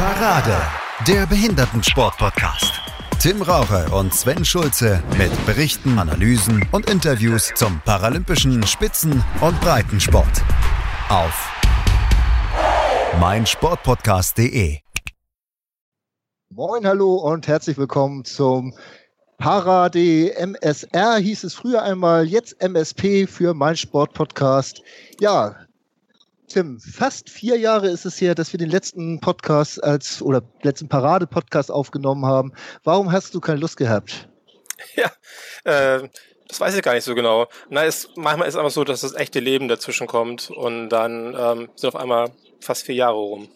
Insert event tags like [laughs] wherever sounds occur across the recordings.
Parade, der Behindertensport-Podcast. Tim Raucher und Sven Schulze mit Berichten, Analysen und Interviews zum paralympischen Spitzen- und Breitensport. Auf meinsportpodcast.de. Moin, hallo und herzlich willkommen zum Parade MSR hieß es früher einmal, jetzt MSP für mein Sportpodcast. Ja, Tim, fast vier Jahre ist es her, dass wir den letzten Podcast als oder letzten Parade-Podcast aufgenommen haben. Warum hast du keine Lust gehabt? [laughs] Ja, äh, das weiß ich gar nicht so genau. Na, es, manchmal ist es einfach so, dass das echte Leben dazwischen kommt und dann ähm, sind auf einmal fast vier Jahre rum.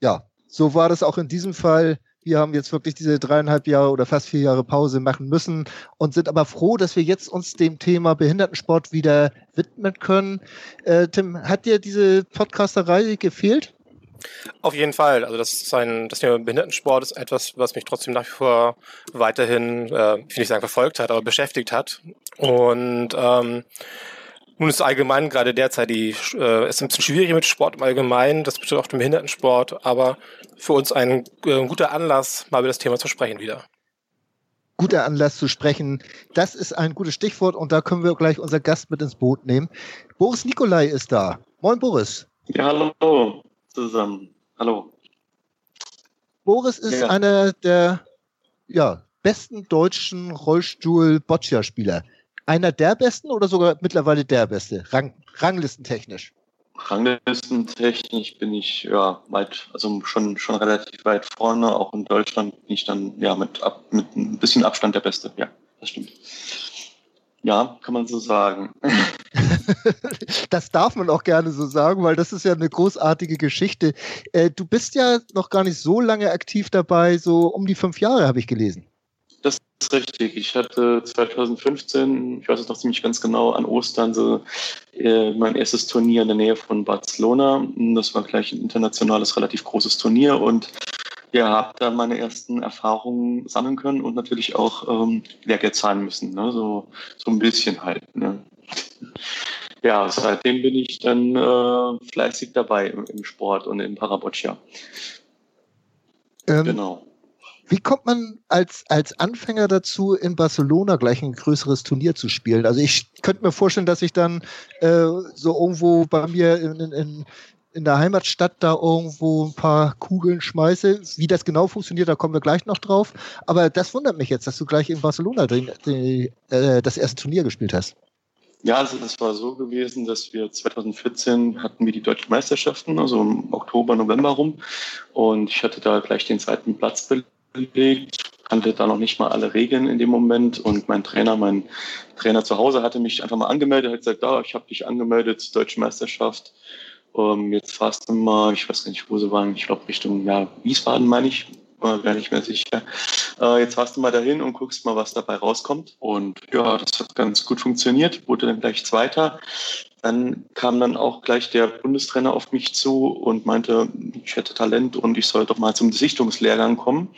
Ja, so war das auch in diesem Fall. Wir haben jetzt wirklich diese dreieinhalb Jahre oder fast vier Jahre Pause machen müssen und sind aber froh, dass wir jetzt uns dem Thema Behindertensport wieder widmen können. Äh, Tim, hat dir diese Podcasterei gefehlt? Auf jeden Fall. Also das, ist ein, das Thema Behindertensport ist etwas, was mich trotzdem nach wie vor weiterhin, äh, ich will nicht sagen verfolgt hat, aber beschäftigt hat. Und ähm, nun ist allgemein gerade derzeit die, äh, ist ein bisschen schwierig mit Sport im Allgemeinen, das betrifft auch den Behindertensport, aber für uns ein äh, guter Anlass, mal über das Thema zu sprechen wieder. Guter Anlass zu sprechen. Das ist ein gutes Stichwort und da können wir gleich unser Gast mit ins Boot nehmen. Boris Nikolai ist da. Moin Boris. Ja, hallo zusammen. Hallo. Boris ist ja. einer der ja, besten deutschen Rollstuhl-Boccia-Spieler einer der besten oder sogar mittlerweile der beste, Rang, ranglistentechnisch? Ranglistentechnisch bin ich ja weit, also schon, schon relativ weit vorne. Auch in Deutschland bin ich dann ja mit, ab, mit ein bisschen Abstand der Beste. Ja, das stimmt. Ja, kann man so sagen. [laughs] das darf man auch gerne so sagen, weil das ist ja eine großartige Geschichte. Äh, du bist ja noch gar nicht so lange aktiv dabei, so um die fünf Jahre habe ich gelesen. Ist richtig. Ich hatte 2015, ich weiß es noch ziemlich ganz genau, an Ostern so äh, mein erstes Turnier in der Nähe von Barcelona. Das war gleich ein internationales, relativ großes Turnier und ja, habe da meine ersten Erfahrungen sammeln können und natürlich auch ähm, Lehrgeld zahlen müssen. Ne? So, so ein bisschen halt. Ne? Ja, seitdem bin ich dann äh, fleißig dabei im, im Sport und im Paraboccia. Ähm, genau. Wie kommt man als, als Anfänger dazu, in Barcelona gleich ein größeres Turnier zu spielen? Also ich könnte mir vorstellen, dass ich dann äh, so irgendwo bei mir in, in, in der Heimatstadt da irgendwo ein paar Kugeln schmeiße. Wie das genau funktioniert, da kommen wir gleich noch drauf. Aber das wundert mich jetzt, dass du gleich in Barcelona den, den, äh, das erste Turnier gespielt hast. Ja, also das war so gewesen, dass wir 2014 hatten wir die deutschen Meisterschaften, also im Oktober, November rum. Und ich hatte da gleich den zweiten Platz belegt gelegt, kannte da noch nicht mal alle Regeln in dem Moment und mein Trainer, mein Trainer zu Hause hatte mich einfach mal angemeldet, hat gesagt, da, ich habe dich angemeldet zur Deutschen Meisterschaft. Ähm, jetzt fahrst du mal, ich weiß gar nicht, wo sie waren, ich glaube Richtung ja, Wiesbaden meine ich, war gar nicht mehr sicher. Äh, jetzt fahrst du mal dahin und guckst mal, was dabei rauskommt. Und ja, das hat ganz gut funktioniert, wurde dann gleich Zweiter. Dann kam dann auch gleich der Bundestrainer auf mich zu und meinte, ich hätte Talent und ich soll doch mal zum Sichtungslehrgang kommen.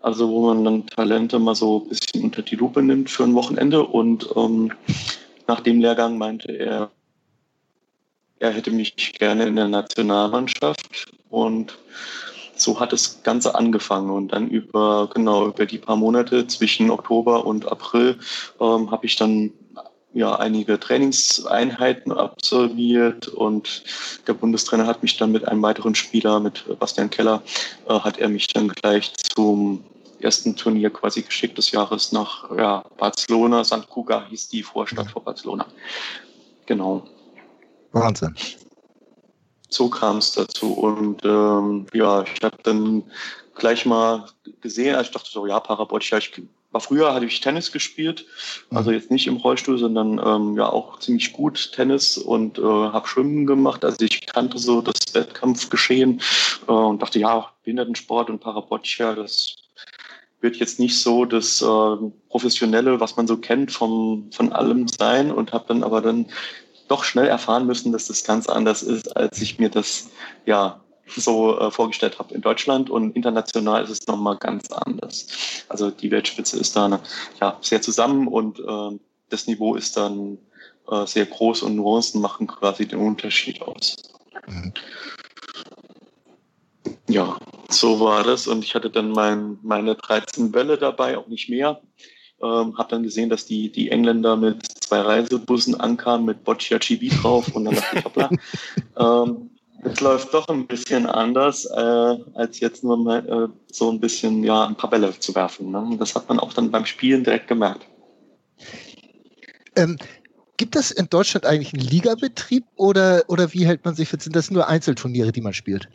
Also wo man dann Talente mal so ein bisschen unter die Lupe nimmt für ein Wochenende. Und ähm, nach dem Lehrgang meinte er, er hätte mich gerne in der Nationalmannschaft. Und so hat das Ganze angefangen. Und dann über, genau, über die paar Monate zwischen Oktober und April ähm, habe ich dann ja einige Trainingseinheiten absolviert und der Bundestrainer hat mich dann mit einem weiteren Spieler, mit Bastian Keller, äh, hat er mich dann gleich zum ersten Turnier quasi geschickt des Jahres nach ja, Barcelona. St. Cuga hieß die Vorstadt vor Barcelona. Genau. Wahnsinn. So kam es dazu. Und ähm, ja, ich habe dann gleich mal gesehen, also ich dachte so, ja, Paraboccia, ich war früher hatte ich Tennis gespielt, also mhm. jetzt nicht im Rollstuhl, sondern ähm, ja auch ziemlich gut Tennis und äh, habe Schwimmen gemacht. Also ich kannte so das Wettkampfgeschehen äh, und dachte, ja, Behindertensport und Paraboccia, das wird jetzt nicht so das äh, Professionelle, was man so kennt vom, von allem sein und habe dann aber dann doch schnell erfahren müssen, dass das ganz anders ist, als ich mir das ja so äh, vorgestellt habe in Deutschland und international ist es nochmal ganz anders. Also die Weltspitze ist da ja, sehr zusammen und äh, das Niveau ist dann äh, sehr groß und Nuancen machen quasi den Unterschied aus. Mhm. Ja, So war das und ich hatte dann mein, meine 13 Bälle dabei, auch nicht mehr. Ähm, habe dann gesehen, dass die, die Engländer mit zwei Reisebussen ankamen mit Boccia Chibi drauf und dann dachte ich, hoppla, [laughs] ähm, es läuft doch ein bisschen anders, äh, als jetzt nur mal, äh, so ein bisschen ja, ein paar Bälle zu werfen. Ne? Das hat man auch dann beim Spielen direkt gemerkt. Ähm, gibt es in Deutschland eigentlich einen Ligabetrieb oder, oder wie hält man sich fit? Sind das nur Einzelturniere, die man spielt?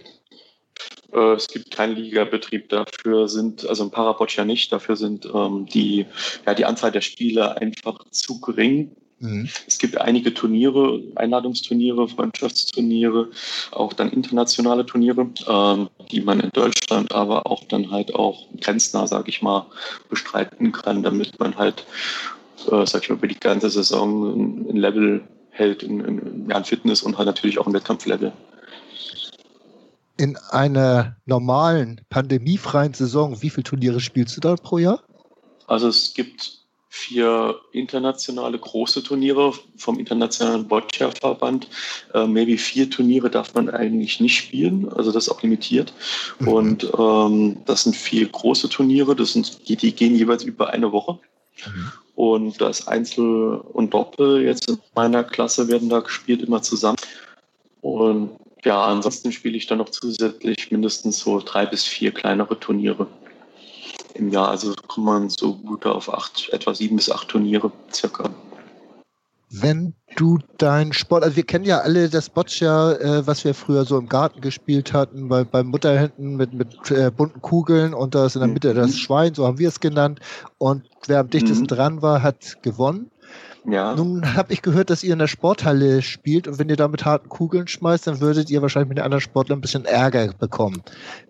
Äh, es gibt keinen Ligabetrieb. Dafür sind, also ein Parabot ja nicht, dafür sind ähm, die, ja, die Anzahl der Spiele einfach zu gering. Mhm. Es gibt einige Turniere, Einladungsturniere, Freundschaftsturniere, auch dann internationale Turniere, ähm, die man in Deutschland aber auch dann halt auch grenznah, sage ich mal, bestreiten kann, damit man halt, äh, sag ich mal, über die ganze Saison ein Level hält, in, in, ja, in Fitness und halt natürlich auch ein Wettkampflevel in einer normalen, pandemiefreien Saison, wie viele Turniere spielst du da pro Jahr? Also es gibt vier internationale große Turniere vom Internationalen Boccia-Verband. Äh, maybe vier Turniere darf man eigentlich nicht spielen, also das ist auch limitiert. Mhm. Und ähm, das sind vier große Turniere, das sind, die, die gehen jeweils über eine Woche. Mhm. Und das Einzel und Doppel jetzt in meiner Klasse werden da gespielt immer zusammen. Und ja, ansonsten spiele ich dann noch zusätzlich mindestens so drei bis vier kleinere Turniere im Jahr. Also kommt man so gut auf acht, etwa sieben bis acht Turniere circa. Wenn du dein Sport, also wir kennen ja alle das Boccia, äh, was wir früher so im Garten gespielt hatten, bei, beim Mutterhänden mit, mit äh, bunten Kugeln und da ist in der Mitte das mhm. Schwein, so haben wir es genannt. Und wer am dichtesten mhm. dran war, hat gewonnen. Ja. Nun habe ich gehört, dass ihr in der Sporthalle spielt und wenn ihr da mit harten Kugeln schmeißt, dann würdet ihr wahrscheinlich mit den anderen Sportlern ein bisschen Ärger bekommen.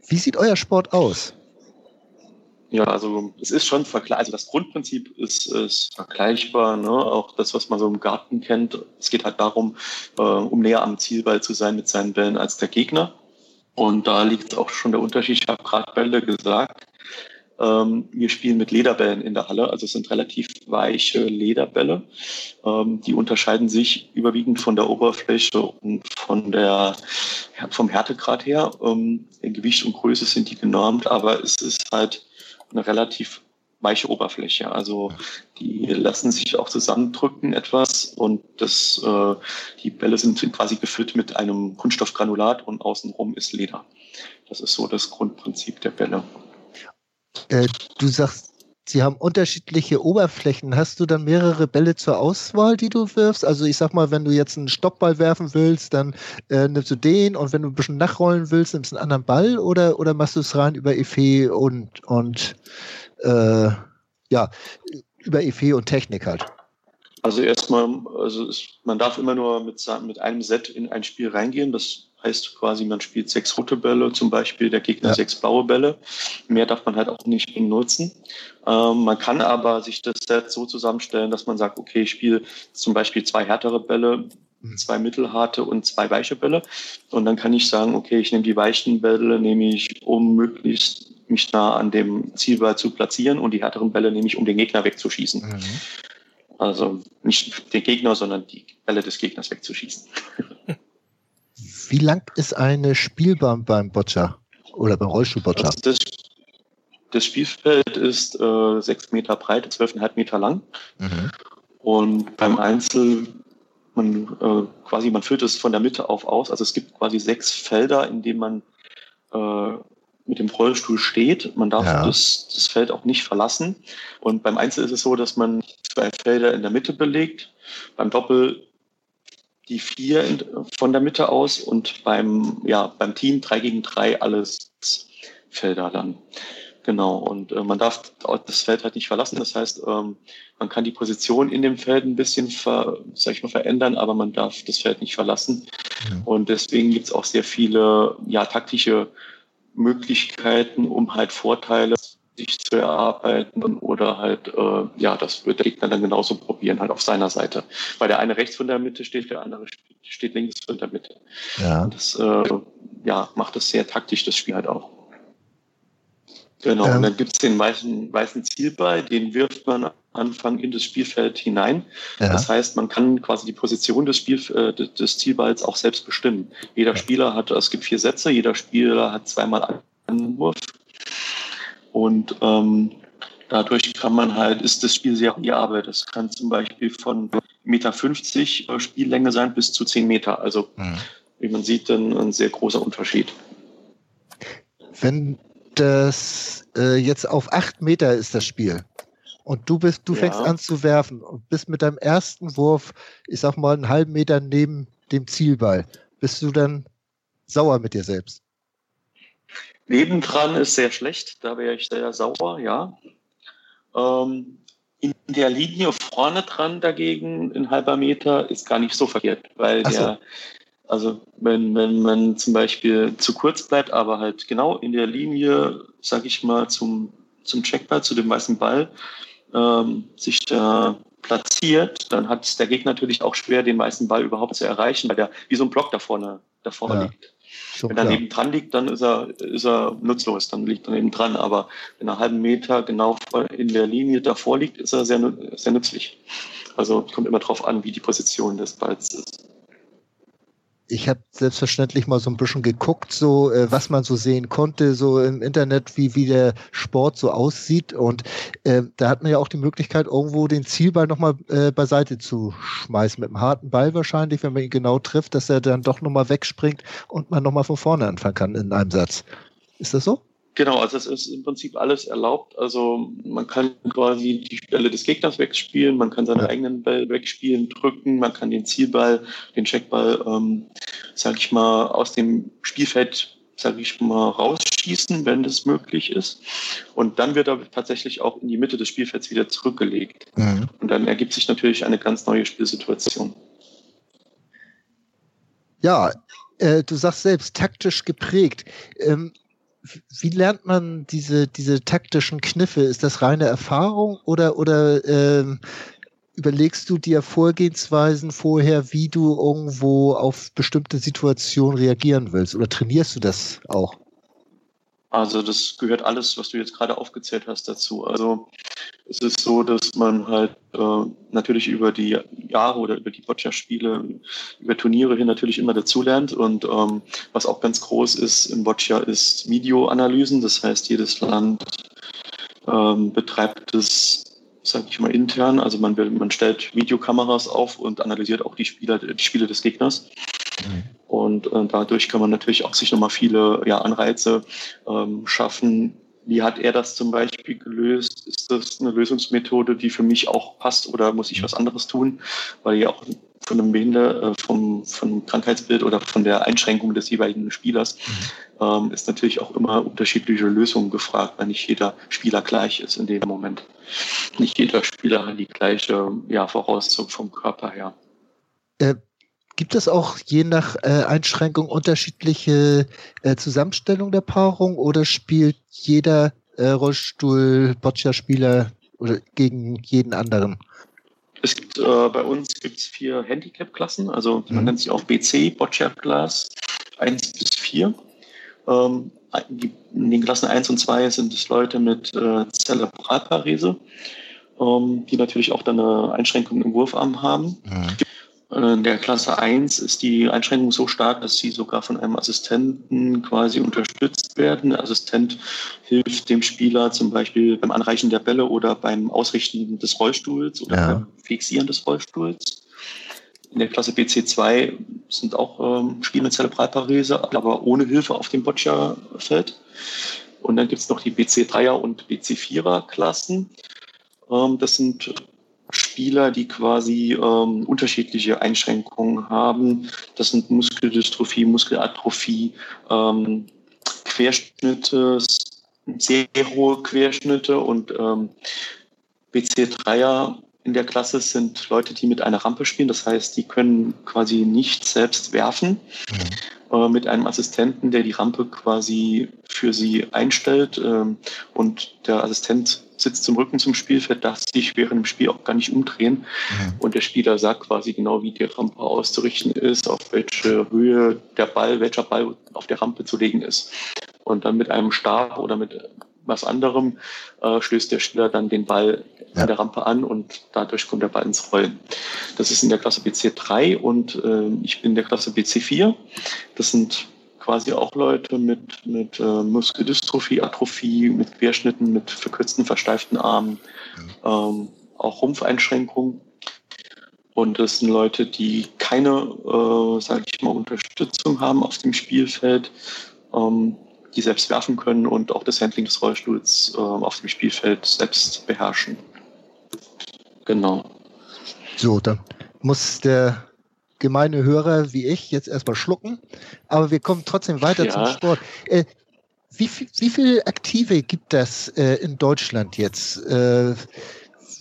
Wie sieht euer Sport aus? Ja, also es ist schon vergleichbar. Also das Grundprinzip ist, ist vergleichbar. Ne? Auch das, was man so im Garten kennt. Es geht halt darum, äh, um näher am Zielball zu sein mit seinen Bällen als der Gegner. Und da liegt auch schon der Unterschied. Ich habe gerade Bälle gesagt. Ähm, wir spielen mit Lederbällen in der Halle, also es sind relativ weiche Lederbälle. Ähm, die unterscheiden sich überwiegend von der Oberfläche und von der, vom Härtegrad her. Ähm, in Gewicht und Größe sind die genormt, aber es ist halt eine relativ weiche Oberfläche. Also die lassen sich auch zusammendrücken etwas und das, äh, die Bälle sind quasi gefüllt mit einem Kunststoffgranulat und außenrum ist Leder. Das ist so das Grundprinzip der Bälle. Äh, du sagst, sie haben unterschiedliche Oberflächen. Hast du dann mehrere Bälle zur Auswahl, die du wirfst? Also ich sag mal, wenn du jetzt einen Stoppball werfen willst, dann äh, nimmst du den und wenn du ein bisschen nachrollen willst, nimmst du einen anderen Ball oder, oder machst du es rein über Efe und, und äh, ja, über Efe und Technik halt? Also erstmal, also es, man darf immer nur mit, mit einem Set in ein Spiel reingehen. Das heißt quasi, man spielt sechs rote Bälle, zum Beispiel der Gegner ja. sechs blaue Bälle. Mehr darf man halt auch nicht benutzen. Ähm, man kann aber sich das Set so zusammenstellen, dass man sagt, okay, ich spiele zum Beispiel zwei härtere Bälle, mhm. zwei mittelharte und zwei weiche Bälle. Und dann kann ich sagen, okay, ich nehme die weichen Bälle, nehme ich, um möglichst mich nah an dem Zielball zu platzieren und die härteren Bälle nehme ich, um den Gegner wegzuschießen. Mhm. Also nicht den Gegner, sondern die Bälle des Gegners wegzuschießen. [laughs] Wie lang ist eine Spielbahn beim Boccia oder beim Rollstuhlboccia? Also das, das, Spielfeld ist äh, sechs Meter breit, zwölfeinhalb Meter lang. Mhm. Und beim Einzel, man äh, quasi, man füllt es von der Mitte auf aus. Also es gibt quasi sechs Felder, in denen man äh, mit dem Rollstuhl steht. Man darf ja. das, das Feld auch nicht verlassen. Und beim Einzel ist es so, dass man zwei Felder in der Mitte belegt. Beim Doppel die vier in, von der Mitte aus und beim, ja, beim Team drei gegen drei alles Felder dann. Genau, und äh, man darf das Feld halt nicht verlassen. Das heißt, ähm, man kann die Position in dem Feld ein bisschen ver, sag ich mal, verändern, aber man darf das Feld nicht verlassen. Mhm. Und deswegen gibt es auch sehr viele ja, taktische Möglichkeiten, um halt Vorteile sich zu erarbeiten oder halt, äh, ja, das wird der Gegner dann genauso probieren, halt auf seiner Seite. Weil der eine rechts von der Mitte steht, der andere steht links von der Mitte. Ja. Das äh, ja, macht das sehr taktisch, das Spiel halt auch. Genau, ähm. und dann gibt es den weißen, weißen Zielball, den wirft man am Anfang in das Spielfeld hinein. Ja. Das heißt, man kann quasi die Position des, Spiel, äh, des Zielballs auch selbst bestimmen. Jeder Spieler hat, es gibt vier Sätze, jeder Spieler hat zweimal Wurf. Und ähm, dadurch kann man halt, ist das Spiel sehr variabel. Das kann zum Beispiel von 1,50 Meter Spiellänge sein bis zu 10 Meter. Also mhm. wie man sieht, dann ein sehr großer Unterschied. Wenn das äh, jetzt auf 8 Meter ist das Spiel und du bist, du ja. fängst an zu werfen und bist mit deinem ersten Wurf, ich sag mal, einen halben Meter neben dem Zielball, bist du dann sauer mit dir selbst? Nebendran ist sehr schlecht, da wäre ich sehr sauer, ja. Ähm, in der Linie vorne dran dagegen, ein halber Meter, ist gar nicht so verkehrt, weil so. der, also wenn, wenn man zum Beispiel zu kurz bleibt, aber halt genau in der Linie, sag ich mal, zum, zum Checkball, zu dem weißen Ball, ähm, sich da platziert, dann hat der Gegner natürlich auch schwer, den weißen Ball überhaupt zu erreichen, weil der wie so ein Block da vorne, da vorne ja. liegt. Schon wenn er neben dran liegt, dann ist er, ist er nutzlos, dann liegt er neben dran. Aber wenn er einen halben Meter genau in der Linie davor liegt, ist er sehr, sehr nützlich. Also kommt immer darauf an, wie die Position des Balls ist ich habe selbstverständlich mal so ein bisschen geguckt, so äh, was man so sehen konnte, so im Internet, wie, wie der Sport so aussieht. Und äh, da hat man ja auch die Möglichkeit, irgendwo den Zielball nochmal äh, beiseite zu schmeißen. Mit einem harten Ball wahrscheinlich, wenn man ihn genau trifft, dass er dann doch nochmal wegspringt und man nochmal von vorne anfangen kann in einem Satz. Ist das so? Genau, also es ist im Prinzip alles erlaubt. Also man kann quasi die Stelle des Gegners wegspielen, man kann seine ja. eigenen Ball wegspielen, drücken, man kann den Zielball, den Checkball, ähm, sag ich mal, aus dem Spielfeld, sag ich mal, rausschießen, wenn das möglich ist. Und dann wird er tatsächlich auch in die Mitte des Spielfelds wieder zurückgelegt. Mhm. Und dann ergibt sich natürlich eine ganz neue Spielsituation. Ja, äh, du sagst selbst taktisch geprägt. Ähm, wie lernt man diese, diese taktischen Kniffe? Ist das reine Erfahrung oder, oder ähm, überlegst du dir Vorgehensweisen vorher, wie du irgendwo auf bestimmte Situationen reagieren willst? Oder trainierst du das auch? Also das gehört alles, was du jetzt gerade aufgezählt hast, dazu. Also es ist so, dass man halt äh, natürlich über die Jahre oder über die Boccia-Spiele, über Turniere hin natürlich immer dazulernt. Und ähm, was auch ganz groß ist im Boccia, ist Videoanalysen. Das heißt, jedes Land ähm, betreibt es, sage ich mal, intern. Also man, will, man stellt Videokameras auf und analysiert auch die, Spieler, die Spiele des Gegners. Mhm. Und äh, dadurch kann man natürlich auch sich nochmal viele ja, Anreize ähm, schaffen. Wie hat er das zum Beispiel gelöst? Ist das eine Lösungsmethode, die für mich auch passt oder muss ich was anderes tun? Weil ja auch von einem Behinder, äh, vom, vom Krankheitsbild oder von der Einschränkung des jeweiligen Spielers mhm. ähm, ist natürlich auch immer unterschiedliche Lösungen gefragt, weil nicht jeder Spieler gleich ist in dem Moment. Nicht jeder Spieler hat die gleiche ja, Voraussetzung vom Körper her. Äh, Gibt es auch je nach äh, Einschränkung unterschiedliche äh, Zusammenstellung der Paarung oder spielt jeder äh, Rollstuhl-Boccia-Spieler oder gegen jeden anderen? Es gibt, äh, bei uns gibt es vier Handicap-Klassen, also man mhm. nennt sie auch BC, Boccia-Class 1 bis 4. Ähm, in den Klassen 1 und 2 sind es Leute mit äh, Zerebralparese, ähm, die natürlich auch dann eine Einschränkung im Wurfarm haben. Mhm. In der Klasse 1 ist die Einschränkung so stark, dass sie sogar von einem Assistenten quasi unterstützt werden. Der Assistent hilft dem Spieler zum Beispiel beim Anreichen der Bälle oder beim Ausrichten des Rollstuhls oder ja. beim Fixieren des Rollstuhls. In der Klasse BC2 sind auch ähm, Spiele mit Zerebralparese, aber ohne Hilfe auf dem Boccia-Feld. Und dann gibt es noch die BC3er und BC4er Klassen. Ähm, das sind Spieler, die quasi ähm, unterschiedliche Einschränkungen haben. Das sind Muskeldystrophie, Muskelatrophie, ähm, Querschnitte, sehr hohe Querschnitte und ähm, BC3er in der Klasse sind Leute, die mit einer Rampe spielen. Das heißt, die können quasi nicht selbst werfen. Mhm. Äh, mit einem Assistenten, der die Rampe quasi für sie einstellt. Ähm, und der Assistent sitzt zum Rücken zum Spielfeld, darf sich während dem Spiel auch gar nicht umdrehen. Mhm. Und der Spieler sagt quasi genau, wie die Rampe auszurichten ist, auf welche Höhe der Ball, welcher Ball auf der Rampe zu legen ist. Und dann mit einem Stab oder mit was anderem äh, stößt der Spieler dann den Ball ja. an der Rampe an und dadurch kommt der Ball ins Rollen. Das ist in der Klasse BC3 und äh, ich bin in der Klasse BC4. Das sind quasi auch Leute mit, mit äh, Muskeldystrophie, Atrophie, mit Querschnitten, mit verkürzten, versteiften Armen, ähm, auch Rumpfeinschränkungen. Und das sind Leute, die keine, äh, sage ich mal, Unterstützung haben auf dem Spielfeld, ähm, die selbst werfen können und auch das Handling des Rollstuhls äh, auf dem Spielfeld selbst beherrschen. Genau. So, dann muss der gemeine Hörer wie ich jetzt erstmal schlucken, aber wir kommen trotzdem weiter ja. zum Sport. Äh, wie, viel, wie viele Aktive gibt das äh, in Deutschland jetzt? Äh,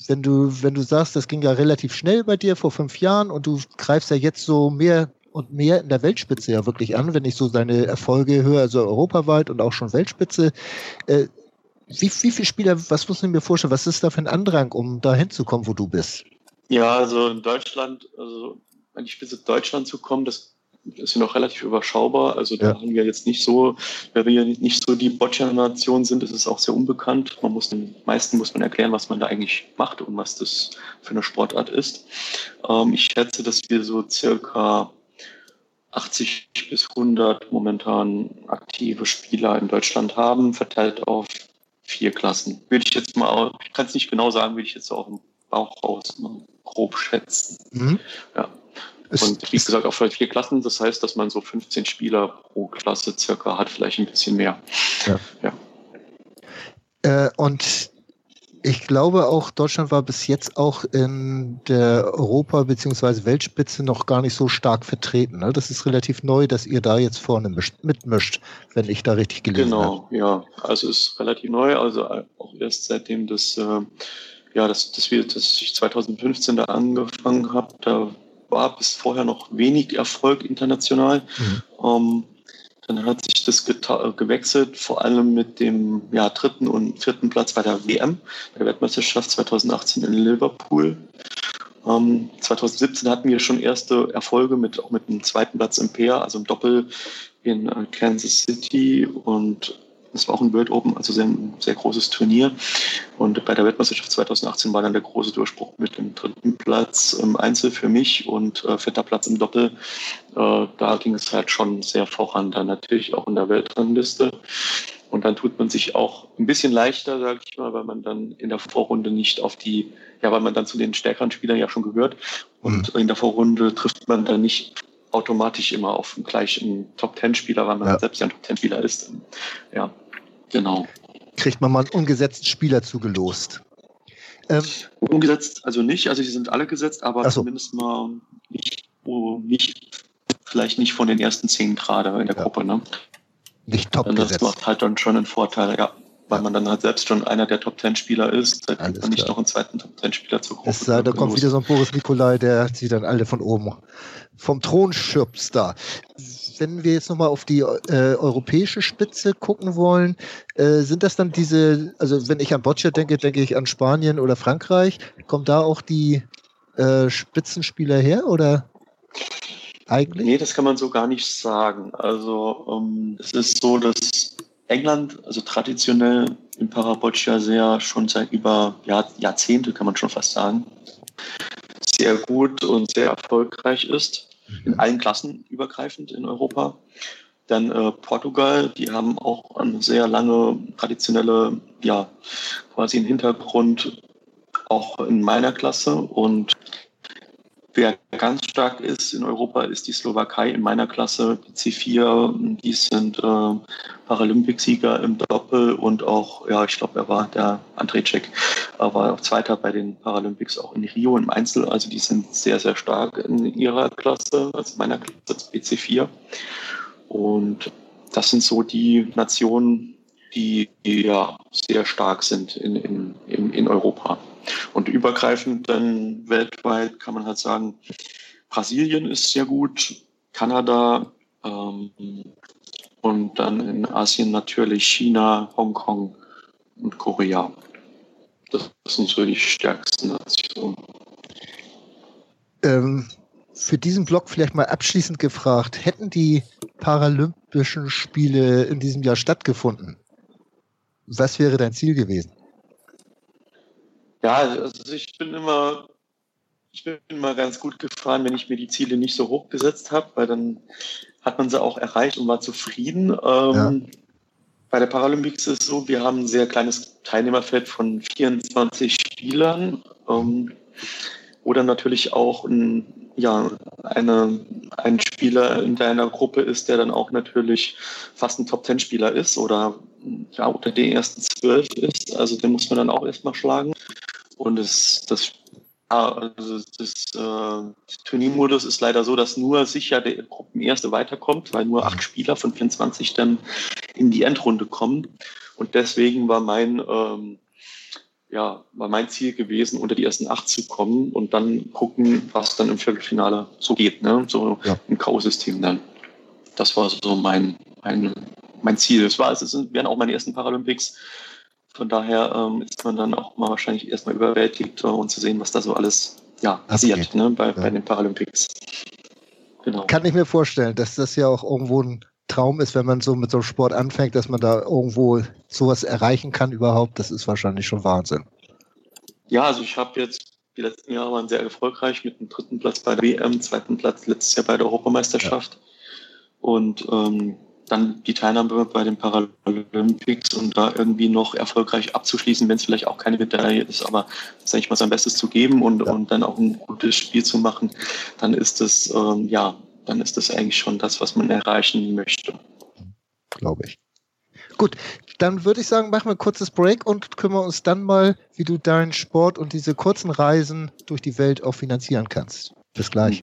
wenn du, wenn du sagst, das ging ja relativ schnell bei dir vor fünf Jahren und du greifst ja jetzt so mehr und mehr in der Weltspitze ja wirklich an, wenn ich so seine Erfolge höre, also europaweit und auch schon Weltspitze. Äh, wie, wie viele Spieler, was muss ich mir vorstellen, was ist da für ein Andrang, um da hinzukommen, wo du bist? Ja, also in Deutschland, also an die Spitze Deutschland zu kommen, das ist ja noch relativ überschaubar. Also da ja. haben wir jetzt nicht so, weil wir nicht so die Boccia-Nation sind, ist es auch sehr unbekannt. Man muss den meisten muss man erklären, was man da eigentlich macht und was das für eine Sportart ist. Ähm, ich schätze, dass wir so circa 80 bis 100 momentan aktive Spieler in Deutschland haben, verteilt auf vier Klassen. Würde ich jetzt mal, ich kann es nicht genau sagen, würde ich jetzt auch im Bauch raus grob schätzen. Mhm. Ja. Und wie gesagt, auf vier Klassen, das heißt, dass man so 15 Spieler pro Klasse circa hat, vielleicht ein bisschen mehr. Ja. ja. Äh, und ich glaube auch, Deutschland war bis jetzt auch in der Europa- bzw. Weltspitze noch gar nicht so stark vertreten. Ne? Das ist relativ neu, dass ihr da jetzt vorne mitmischt, wenn ich da richtig gelesen genau, habe. Genau, ja. Also ist relativ neu, also auch erst seitdem das, äh, ja, dass das wir, dass ich 2015 da angefangen habe, da war bis vorher noch wenig Erfolg international. Mhm. Ähm, dann hat sich das gewechselt, vor allem mit dem ja, dritten und vierten Platz bei der WM, der Weltmeisterschaft 2018 in Liverpool. Ähm, 2017 hatten wir schon erste Erfolge mit auch mit dem zweiten Platz im Pair, also im Doppel in äh, Kansas City und das war auch ein World Open, also sehr, ein sehr großes Turnier. Und bei der Weltmeisterschaft 2018 war dann der große Durchbruch mit dem dritten Platz im Einzel für mich und äh, vierter Platz im Doppel. Äh, da ging es halt schon sehr voran, dann natürlich auch in der Weltrangliste. Und dann tut man sich auch ein bisschen leichter, sage ich mal, weil man dann in der Vorrunde nicht auf die, ja, weil man dann zu den stärkeren Spielern ja schon gehört. Und mhm. in der Vorrunde trifft man dann nicht automatisch immer auf den gleichen Top-10-Spieler, weil man ja. selbst ja ein Top-10-Spieler ist. Ja, genau. Kriegt man mal einen ungesetzten Spieler zugelost. Ähm, Umgesetzt also nicht, also sie sind alle gesetzt, aber so. zumindest mal nicht, nicht, vielleicht nicht von den ersten zehn gerade in der ja. Gruppe. Ne? Nicht top Das gesetzt. macht halt dann schon einen Vorteil, ja weil man dann halt selbst schon einer der Top Ten Spieler ist, da kriegt man nicht noch einen zweiten Top Ten Spieler. Es sei, da kommt wieder so ein Boris Nikolai, der sie dann alle von oben vom Thron schirpst da. Wenn wir jetzt nochmal auf die äh, europäische Spitze gucken wollen, äh, sind das dann diese, also wenn ich an Boccia denke, denke ich an Spanien oder Frankreich. Kommen da auch die äh, Spitzenspieler her oder eigentlich? Nee, das kann man so gar nicht sagen. Also ähm, es ist so, dass England, also traditionell im Paraboccia sehr schon seit über Jahr, Jahrzehnte, kann man schon fast sagen, sehr gut und sehr erfolgreich ist, in allen Klassen übergreifend in Europa. Dann äh, Portugal, die haben auch eine sehr lange traditionelle, ja, quasi einen Hintergrund auch in meiner Klasse und Wer ganz stark ist in Europa, ist die Slowakei in meiner Klasse, die C4. Die sind äh, Paralympicsieger im Doppel und auch, ja, ich glaube, er war der Andrzejczyk, er war auch Zweiter bei den Paralympics auch in Rio im Einzel. Also die sind sehr, sehr stark in ihrer Klasse, also meiner Klasse BC4. Und das sind so die Nationen, die, ja sehr stark sind in, in, in, in Europa. Und übergreifend dann weltweit kann man halt sagen, Brasilien ist sehr gut, Kanada ähm, und dann in Asien natürlich China, Hongkong und Korea. Das sind so die stärksten Nationen. Ähm, für diesen Blog vielleicht mal abschließend gefragt, hätten die Paralympischen Spiele in diesem Jahr stattgefunden? Was wäre dein Ziel gewesen? Ja, also ich bin immer ich bin immer ganz gut gefahren, wenn ich mir die Ziele nicht so hoch gesetzt habe, weil dann hat man sie auch erreicht und war zufrieden. Ähm, ja. Bei der Paralympics ist es so, wir haben ein sehr kleines Teilnehmerfeld von 24 Spielern. Ähm, oder natürlich auch ein, ja, eine, ein Spieler in deiner Gruppe ist, der dann auch natürlich fast ein Top-10-Spieler ist oder ja, unter den ersten zwölf ist. Also den muss man dann auch erstmal schlagen. Und das, das also das äh, Turniermodus ist leider so, dass nur sicher der Gruppenerste weiterkommt, weil nur acht Spieler von 24 dann in die Endrunde kommen. Und deswegen war mein, ähm, ja, war mein Ziel gewesen, unter die ersten acht zu kommen und dann gucken, was dann im Viertelfinale so geht, ne? so ja. im K.O.-System dann. Das war so mein, mein, mein Ziel. Es war, es wären auch meine ersten Paralympics. Von daher ähm, ist man dann auch mal wahrscheinlich erstmal überwältigt, äh, um zu sehen, was da so alles ja, passiert ne, bei, ja. bei den Paralympics. Genau. Kann ich mir vorstellen, dass das ja auch irgendwo ein Traum ist, wenn man so mit so einem Sport anfängt, dass man da irgendwo sowas erreichen kann überhaupt. Das ist wahrscheinlich schon Wahnsinn. Ja, also ich habe jetzt die letzten Jahre waren sehr erfolgreich mit dem dritten Platz bei der WM, zweiten Platz letztes Jahr bei der Europameisterschaft. Ja. Und ähm, dann die Teilnahme bei den Paralympics und da irgendwie noch erfolgreich abzuschließen, wenn es vielleicht auch keine Medaille ist, aber sage ich mal sein Bestes zu geben und, ja. und dann auch ein gutes Spiel zu machen, dann ist das ähm, ja, dann ist das eigentlich schon das, was man erreichen möchte. Glaube ich. Gut, dann würde ich sagen, machen wir ein kurzes Break und kümmern uns dann mal, wie du deinen Sport und diese kurzen Reisen durch die Welt auch finanzieren kannst. Bis gleich.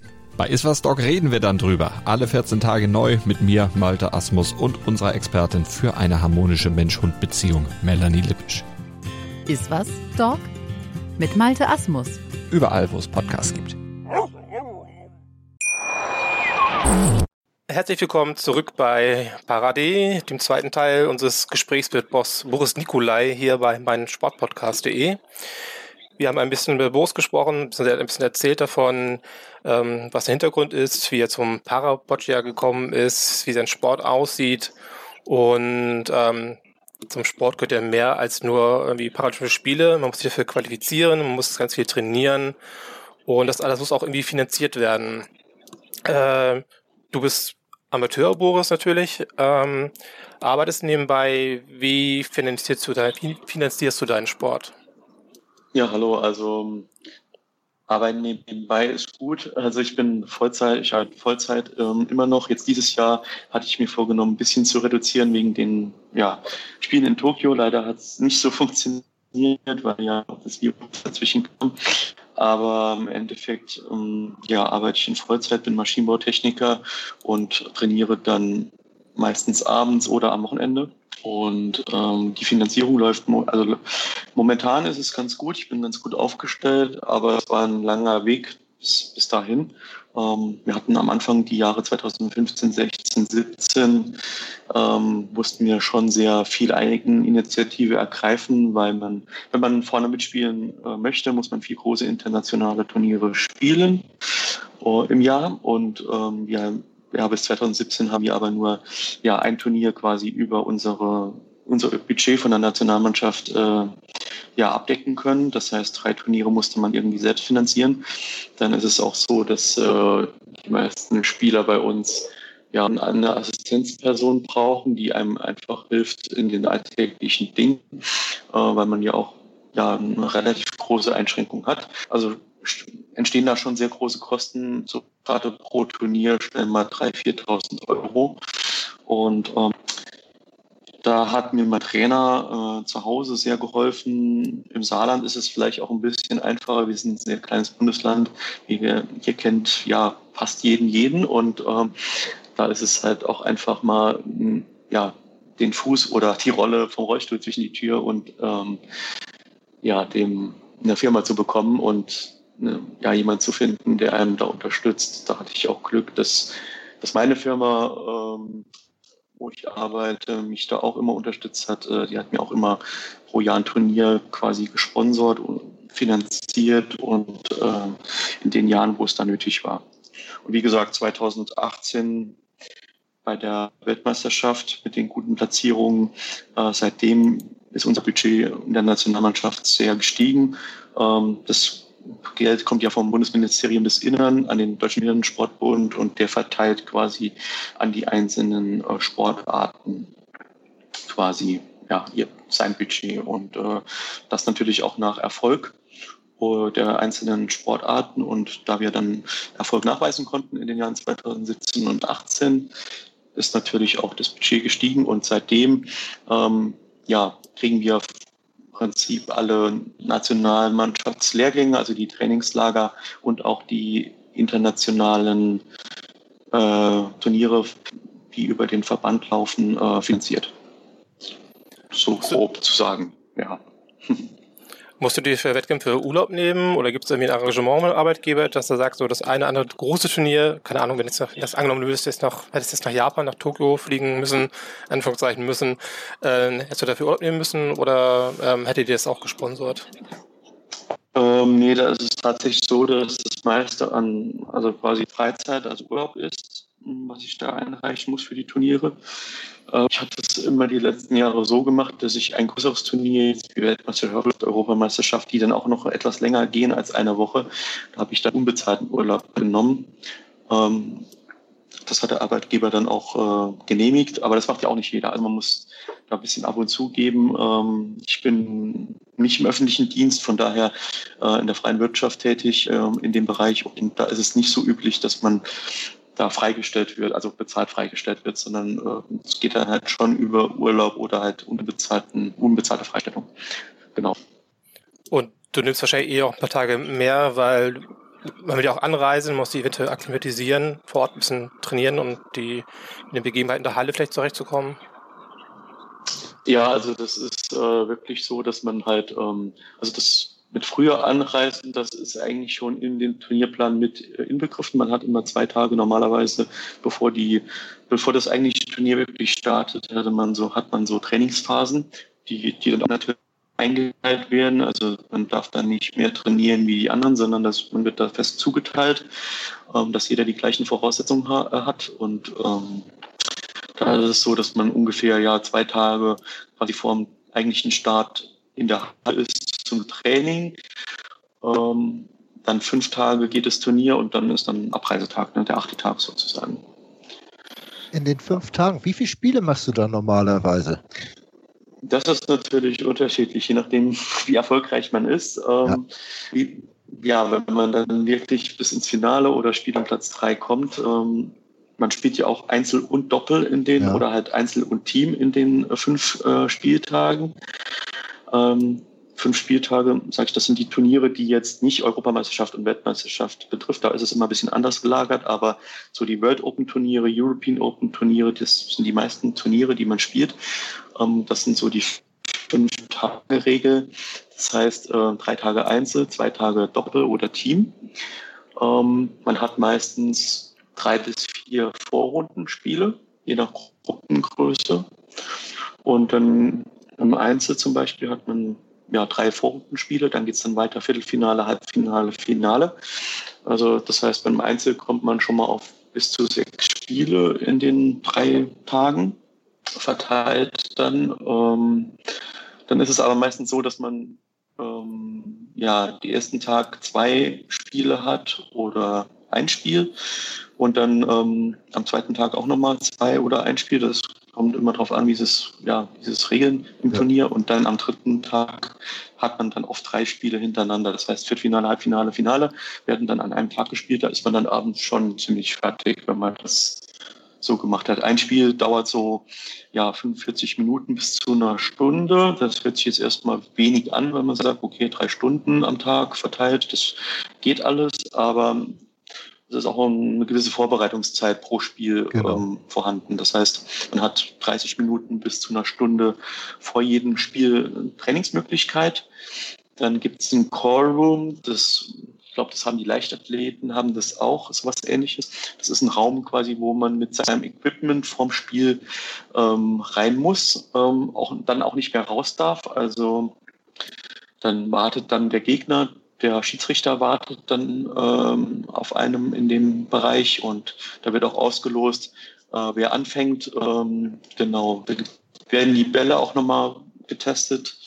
Bei Iswas Dog reden wir dann drüber. Alle 14 Tage neu mit mir, Malte Asmus und unserer Expertin für eine harmonische Mensch-Hund-Beziehung, Melanie Lippisch. Iswas Dog mit Malte Asmus. Überall, wo es Podcasts gibt. Herzlich willkommen zurück bei Parade, dem zweiten Teil unseres Gesprächs mit Boss Boris Nikolai hier bei meinem Sportpodcast.de. Wir haben ein bisschen über Boris gesprochen, ein bisschen erzählt davon, ähm, was der Hintergrund ist, wie er zum Paraboccia gekommen ist, wie sein Sport aussieht. Und ähm, zum Sport gehört ja mehr als nur irgendwie Paralympische Spiele. Man muss sich dafür qualifizieren, man muss ganz viel trainieren. Und das alles muss auch irgendwie finanziert werden. Äh, du bist Amateur, Boris, natürlich. Ähm, arbeitest nebenbei. Wie finanzierst du, dein, finanzierst du deinen Sport? Ja, hallo. Also Arbeiten nebenbei ist gut. Also ich bin Vollzeit, ich arbeite Vollzeit ähm, immer noch. Jetzt dieses Jahr hatte ich mir vorgenommen, ein bisschen zu reduzieren wegen den ja, Spielen in Tokio. Leider hat es nicht so funktioniert, weil ja das Virus dazwischen kam. Aber im Endeffekt ähm, ja, arbeite ich in Vollzeit, bin Maschinenbautechniker und trainiere dann meistens abends oder am Wochenende. Und ähm, die Finanzierung läuft, also momentan ist es ganz gut, ich bin ganz gut aufgestellt, aber es war ein langer Weg bis, bis dahin. Ähm, wir hatten am Anfang die Jahre 2015, 16, 17, ähm, mussten wir schon sehr viel Eigeninitiative ergreifen, weil man, wenn man vorne mitspielen äh, möchte, muss man vier große internationale Turniere spielen äh, im Jahr. Und ähm, ja, ja, bis 2017 haben wir aber nur ja, ein Turnier quasi über unsere, unser Budget von der Nationalmannschaft äh, ja, abdecken können. Das heißt, drei Turniere musste man irgendwie selbst finanzieren. Dann ist es auch so, dass äh, die meisten Spieler bei uns ja, eine Assistenzperson brauchen, die einem einfach hilft in den alltäglichen Dingen, äh, weil man ja auch ja, eine relativ große Einschränkung hat. Also entstehen da schon sehr große Kosten, so gerade pro Turnier schnell mal 3.000, 4.000 Euro. Und ähm, da hat mir mein Trainer äh, zu Hause sehr geholfen. Im Saarland ist es vielleicht auch ein bisschen einfacher. Wir sind ein sehr kleines Bundesland. Wie wir, hier kennt ja fast jeden jeden. Und ähm, da ist es halt auch einfach mal, ja, den Fuß oder die Rolle vom Rollstuhl zwischen die Tür und ähm, ja, dem eine Firma zu bekommen und ja, jemand zu finden, der einem da unterstützt. Da hatte ich auch Glück, dass dass meine Firma, ähm, wo ich arbeite, mich da auch immer unterstützt hat. Äh, die hat mir auch immer pro Jahr ein Turnier quasi gesponsert und finanziert und äh, in den Jahren, wo es da nötig war. Und wie gesagt, 2018 bei der Weltmeisterschaft mit den guten Platzierungen, äh, seitdem ist unser Budget in der Nationalmannschaft sehr gestiegen. Ähm, das Geld kommt ja vom Bundesministerium des Innern an den Deutschen Behindertensportbund und der verteilt quasi an die einzelnen äh, Sportarten quasi ja, sein Budget. Und äh, das natürlich auch nach Erfolg äh, der einzelnen Sportarten. Und da wir dann Erfolg nachweisen konnten in den Jahren 2017 und 2018, ist natürlich auch das Budget gestiegen. Und seitdem ähm, ja, kriegen wir Prinzip alle nationalen Mannschaftslehrgänge, also die Trainingslager und auch die internationalen äh, Turniere, die über den Verband laufen, äh, finanziert. So grob zu sagen, ja. [laughs] Musst du dir für Wettkämpfe Urlaub nehmen oder gibt es irgendwie ein Arrangement mit dem Arbeitgeber, dass er sagt, so das eine andere große Turnier, keine Ahnung, wenn jetzt noch, das angenommen, du würdest jetzt noch, hättest jetzt nach Japan, nach Tokio fliegen müssen, Anführungszeichen müssen, äh, hättest du dafür Urlaub nehmen müssen oder ähm, hättet ihr das auch gesponsert? Ähm, nee, da ist es tatsächlich so, dass das meiste an, also quasi Freizeit, also Urlaub ist, was ich da einreichen muss für die Turniere. Äh, ich hatte es immer die letzten Jahre so gemacht, dass ich ein größeres Turnier, wie Weltmeisterschaft, Europameisterschaft, die dann auch noch etwas länger gehen als eine Woche, da habe ich dann unbezahlten Urlaub genommen. Ähm, das hat der Arbeitgeber dann auch äh, genehmigt, aber das macht ja auch nicht jeder. Also man muss da ein bisschen ab und zu geben. Ähm, ich bin nicht im öffentlichen Dienst, von daher äh, in der freien Wirtschaft tätig ähm, in dem Bereich. Und da ist es nicht so üblich, dass man da freigestellt wird, also bezahlt freigestellt wird, sondern äh, es geht dann halt schon über Urlaub oder halt unbezahlten, unbezahlte Freistellung. Genau. Und du nimmst wahrscheinlich eh auch ein paar Tage mehr, weil man will ja auch anreisen, muss die eventuell akklimatisieren, vor Ort ein bisschen trainieren und die in den Begebenheiten der Halle vielleicht zurechtzukommen. Ja, also das ist äh, wirklich so, dass man halt, ähm, also das mit früher anreisen, das ist eigentlich schon in den Turnierplan mit äh, inbegriffen. Man hat immer zwei Tage normalerweise, bevor die, bevor das eigentliche Turnier wirklich startet, hatte man so, hat man so Trainingsphasen, die, die dann natürlich eingeteilt werden. Also man darf dann nicht mehr trainieren wie die anderen, sondern das, man wird da fest zugeteilt, ähm, dass jeder die gleichen Voraussetzungen ha äh, hat. Und ähm, da ist es so, dass man ungefähr ja zwei Tage quasi vor dem eigentlichen Start in der Halle ist zum Training. Ähm, dann fünf Tage geht das Turnier und dann ist dann Abreisetag, ne, der achte Tag sozusagen. In den fünf Tagen, wie viele Spiele machst du da normalerweise? Das ist natürlich unterschiedlich, je nachdem, [laughs] wie erfolgreich man ist. Ähm, ja. Wie, ja, wenn man dann wirklich bis ins Finale oder Spiel am Platz drei kommt, ähm, man spielt ja auch Einzel und Doppel in den ja. oder halt Einzel und Team in den äh, fünf äh, Spieltagen. Ähm, fünf Spieltage, sage ich, das sind die Turniere, die jetzt nicht Europameisterschaft und Weltmeisterschaft betrifft. Da ist es immer ein bisschen anders gelagert, aber so die World Open Turniere, European Open Turniere, das sind die meisten Turniere, die man spielt. Ähm, das sind so die fünf Tage Regel. Das heißt, äh, drei Tage Einzel, zwei Tage Doppel oder Team. Ähm, man hat meistens drei bis vier Vorrundenspiele, je nach Gruppengröße. Und dann im Einzel zum Beispiel hat man ja, drei Vorrundenspiele, dann geht es dann weiter Viertelfinale, Halbfinale, Finale. Also das heißt, beim Einzel kommt man schon mal auf bis zu sechs Spiele in den drei Tagen verteilt dann. Ähm, dann ist es aber meistens so, dass man ähm, ja die ersten Tag zwei Spiele hat oder ein Spiel und dann ähm, am zweiten Tag auch nochmal zwei oder ein Spiel. Das kommt immer darauf an, wie es, ja, wie es regeln im ja. Turnier. Und dann am dritten Tag hat man dann oft drei Spiele hintereinander. Das heißt, Viertelfinale, Halbfinale, Finale werden dann an einem Tag gespielt. Da ist man dann abends schon ziemlich fertig, wenn man das so gemacht hat. Ein Spiel dauert so ja, 45 Minuten bis zu einer Stunde. Das hört sich jetzt erstmal wenig an, wenn man sagt, okay, drei Stunden am Tag verteilt, das geht alles. Aber es ist auch eine gewisse Vorbereitungszeit pro Spiel genau. ähm, vorhanden. Das heißt, man hat 30 Minuten bis zu einer Stunde vor jedem Spiel Trainingsmöglichkeit. Dann gibt es ein Call Room, das Ich glaube, das haben die Leichtathleten, haben das auch, ist was ähnliches. Das ist ein Raum quasi, wo man mit seinem Equipment vom Spiel ähm, rein muss, ähm, auch, dann auch nicht mehr raus darf. Also dann wartet dann der Gegner, der Schiedsrichter wartet dann ähm, auf einem in dem Bereich und da wird auch ausgelost, äh, wer anfängt. Ähm, genau, werden die Bälle auch nochmal getestet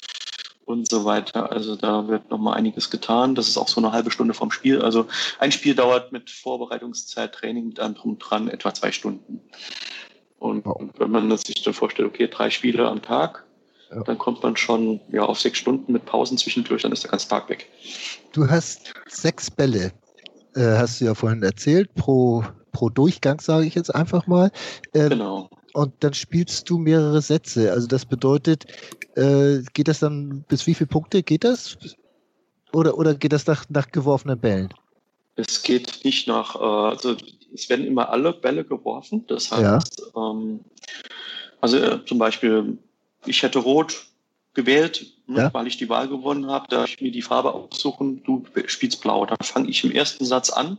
und so weiter. Also da wird nochmal einiges getan. Das ist auch so eine halbe Stunde vom Spiel. Also ein Spiel dauert mit Vorbereitungszeit, Training mit allem drum dran etwa zwei Stunden. Und, wow. wenn man sich dann vorstellt, okay, drei Spiele am Tag, ja. dann kommt man schon ja, auf sechs Stunden mit Pausen zwischendurch, dann ist der ganze Tag weg. Du hast sechs Bälle, äh, hast du ja vorhin erzählt, pro, pro Durchgang, sage ich jetzt einfach mal. Äh, genau und dann spielst du mehrere Sätze. Also das bedeutet, äh, geht das dann bis wie viele Punkte geht das? Oder, oder geht das nach, nach geworfenen Bällen? Es geht nicht nach, äh, also es werden immer alle Bälle geworfen. Das heißt, ja. ähm, also äh, zum Beispiel, ich hätte rot gewählt, ne, ja. weil ich die Wahl gewonnen habe. Da ich mir die Farbe aussuchen, du spielst blau. Dann fange ich im ersten Satz an.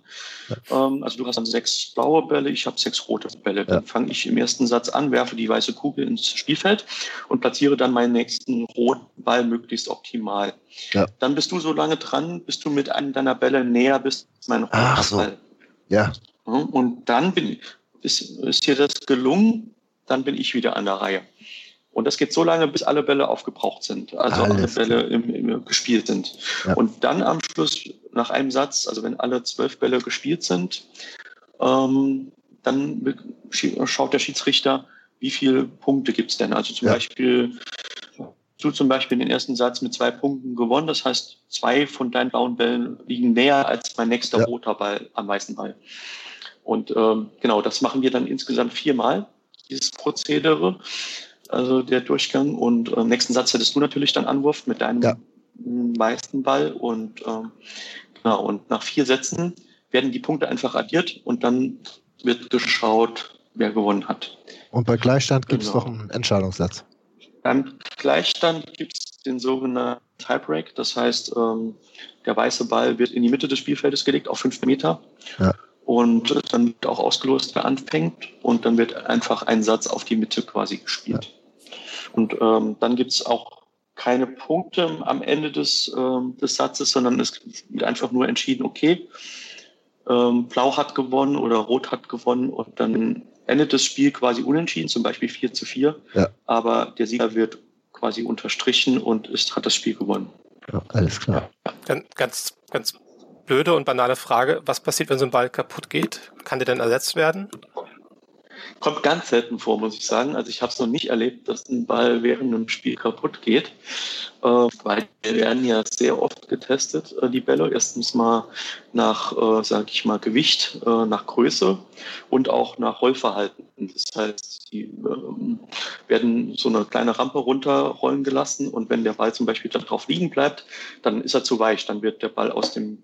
Ja. Ähm, also du hast dann sechs blaue Bälle, ich habe sechs rote Bälle. Dann fange ich im ersten Satz an, werfe die weiße Kugel ins Spielfeld und platziere dann meinen nächsten roten Ball möglichst optimal. Dann bist du so lange dran, bis du mit einem deiner Bälle näher bist als mein roter so. Ball. Ja. Und dann bin, ist, ist dir das gelungen, dann bin ich wieder an der Reihe. Und das geht so lange, bis alle Bälle aufgebraucht sind, also Alles alle Bälle im, im, gespielt sind. Ja. Und dann am Schluss, nach einem Satz, also wenn alle zwölf Bälle gespielt sind, ähm, dann schaut der Schiedsrichter, wie viele Punkte gibt es denn. Also zum ja. Beispiel, du zum Beispiel den ersten Satz mit zwei Punkten gewonnen, das heißt, zwei von deinen blauen Bällen liegen näher als mein nächster ja. roter Ball am weißen Ball. Und ähm, genau, das machen wir dann insgesamt viermal, dieses Prozedere also der Durchgang. Und im äh, nächsten Satz hättest du natürlich dann Anwurf mit deinem ja. meisten Ball. Und ähm, genau, und nach vier Sätzen werden die Punkte einfach addiert und dann wird geschaut, wer gewonnen hat. Und bei Gleichstand gibt es genau. noch einen Entscheidungssatz. Beim Gleichstand gibt es den sogenannten Tiebreak. Das heißt, ähm, der weiße Ball wird in die Mitte des Spielfeldes gelegt auf fünf Meter. Ja. Und dann wird auch ausgelost, wer anfängt. Und dann wird einfach ein Satz auf die Mitte quasi gespielt. Ja. Und ähm, dann gibt es auch keine Punkte am Ende des, ähm, des Satzes, sondern es wird einfach nur entschieden, okay, ähm, Blau hat gewonnen oder Rot hat gewonnen und dann endet das Spiel quasi unentschieden, zum Beispiel 4 zu 4. Ja. Aber der Sieger wird quasi unterstrichen und ist, hat das Spiel gewonnen. Ja, alles klar. Ja, ganz, ganz blöde und banale Frage. Was passiert, wenn so ein Ball kaputt geht? Kann der denn ersetzt werden? Kommt ganz selten vor, muss ich sagen. Also ich habe es noch nicht erlebt, dass ein Ball während einem Spiel kaputt geht, äh, weil die werden ja sehr oft getestet, äh, die Bälle. Erstens mal nach, äh, sage ich mal, Gewicht, äh, nach Größe und auch nach Rollverhalten. Das heißt, die ähm, werden so eine kleine Rampe runterrollen gelassen und wenn der Ball zum Beispiel darauf liegen bleibt, dann ist er zu weich. Dann wird der Ball aus dem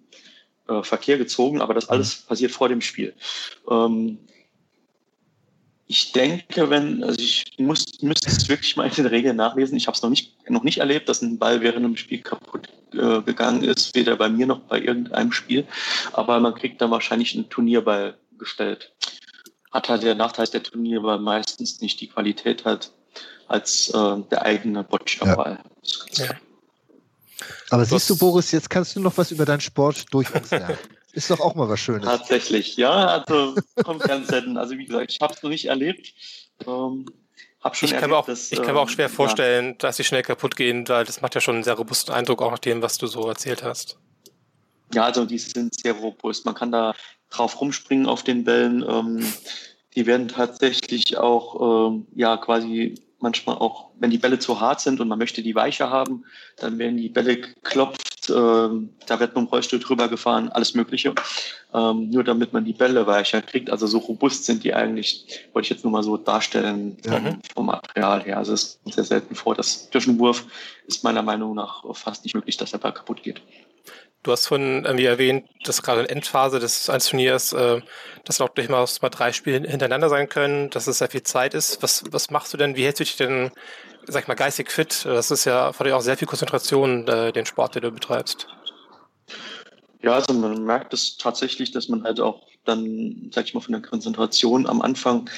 äh, Verkehr gezogen, aber das alles mhm. passiert vor dem Spiel. Ähm, ich denke, wenn, also ich muss, müsste es wirklich mal in den Regeln nachlesen. Ich habe es noch nicht, noch nicht erlebt, dass ein Ball während einem Spiel kaputt äh, gegangen ist, weder bei mir noch bei irgendeinem Spiel. Aber man kriegt dann wahrscheinlich einen Turnierball gestellt. Hat halt der Nachteil, dass der Turnierball meistens nicht die Qualität hat als äh, der eigene Boccia-Ball. Ja. Aber siehst du, Boris, jetzt kannst du noch was über deinen Sport durch uns [laughs] lernen. Ist doch auch mal was Schönes. Tatsächlich, ja, also kommt ganz selten. Also wie gesagt, ich habe es noch nicht erlebt. Ähm, hab schon ich, erlebt, kann auch, dass, ich kann mir auch schwer ähm, vorstellen, ja. dass sie schnell kaputt gehen, weil das macht ja schon einen sehr robusten Eindruck, auch nach dem, was du so erzählt hast. Ja, also die sind sehr robust. Man kann da drauf rumspringen auf den Bällen. Ähm, die werden tatsächlich auch ähm, ja quasi manchmal auch, wenn die Bälle zu hart sind und man möchte die weicher haben, dann werden die Bälle geklopft, äh, da wird mit dem Rollstuhl drüber gefahren, alles Mögliche, ähm, nur damit man die Bälle weicher kriegt. Also so robust sind die eigentlich, wollte ich jetzt nur mal so darstellen vom, mhm. vom Material her. Also es kommt sehr selten vor. Das Zwischenwurf ist meiner Meinung nach fast nicht möglich, dass der Ball kaputt geht. Du hast von irgendwie erwähnt, dass gerade in Endphase des eines Turniers, äh, dass auch durchaus mal drei Spiele hintereinander sein können, dass es sehr viel Zeit ist. Was, was machst du denn? Wie hältst du dich denn, sag ich mal, geistig fit? Das ist ja vor allem auch sehr viel Konzentration, äh, den Sport, den du betreibst. Ja, also man merkt es tatsächlich, dass man halt auch dann, sag ich mal, von der Konzentration am Anfang,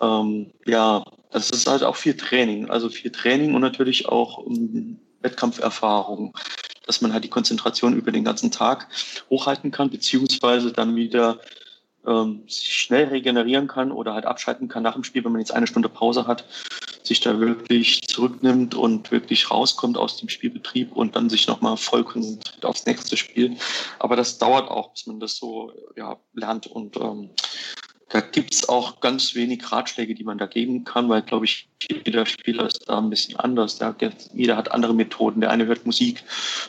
ähm, ja, das ist halt auch viel Training. Also viel Training und natürlich auch um, ähm, Wettkampferfahrung, dass man halt die Konzentration über den ganzen Tag hochhalten kann, beziehungsweise dann wieder ähm, schnell regenerieren kann oder halt abschalten kann nach dem Spiel, wenn man jetzt eine Stunde Pause hat, sich da wirklich zurücknimmt und wirklich rauskommt aus dem Spielbetrieb und dann sich nochmal voll konzentriert aufs nächste Spiel. Aber das dauert auch, bis man das so ja, lernt und ähm, da gibt's auch ganz wenig Ratschläge, die man da geben kann, weil, glaube ich, jeder Spieler ist da ein bisschen anders. Der, jeder hat andere Methoden. Der eine hört Musik,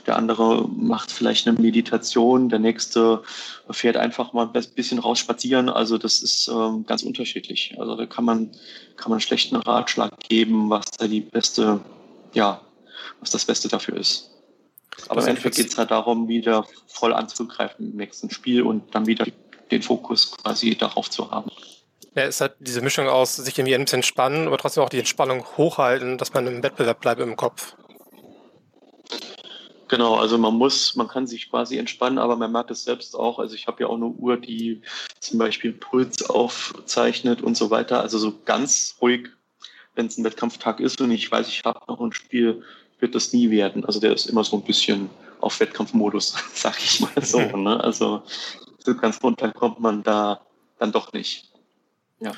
der andere macht vielleicht eine Meditation, der nächste fährt einfach mal ein bisschen raus spazieren. Also das ist ähm, ganz unterschiedlich. Also da kann man, kann man schlecht einen Ratschlag geben, was da die beste, ja, was das Beste dafür ist. Aber im Endeffekt geht es halt darum, wieder voll anzugreifen im nächsten Spiel und dann wieder den Fokus quasi darauf zu haben. Ja, es hat diese Mischung aus sich irgendwie ein bisschen entspannen, aber trotzdem auch die Entspannung hochhalten, dass man im Wettbewerb bleibt im Kopf. Genau, also man muss, man kann sich quasi entspannen, aber man merkt es selbst auch. Also ich habe ja auch eine Uhr, die zum Beispiel Puls aufzeichnet und so weiter. Also so ganz ruhig, wenn es ein Wettkampftag ist und ich weiß, ich habe noch ein Spiel, wird das nie werden. Also der ist immer so ein bisschen auf Wettkampfmodus, [laughs] sag ich mal so. Ne? Also so ganz runter kommt man da dann doch nicht. Ja.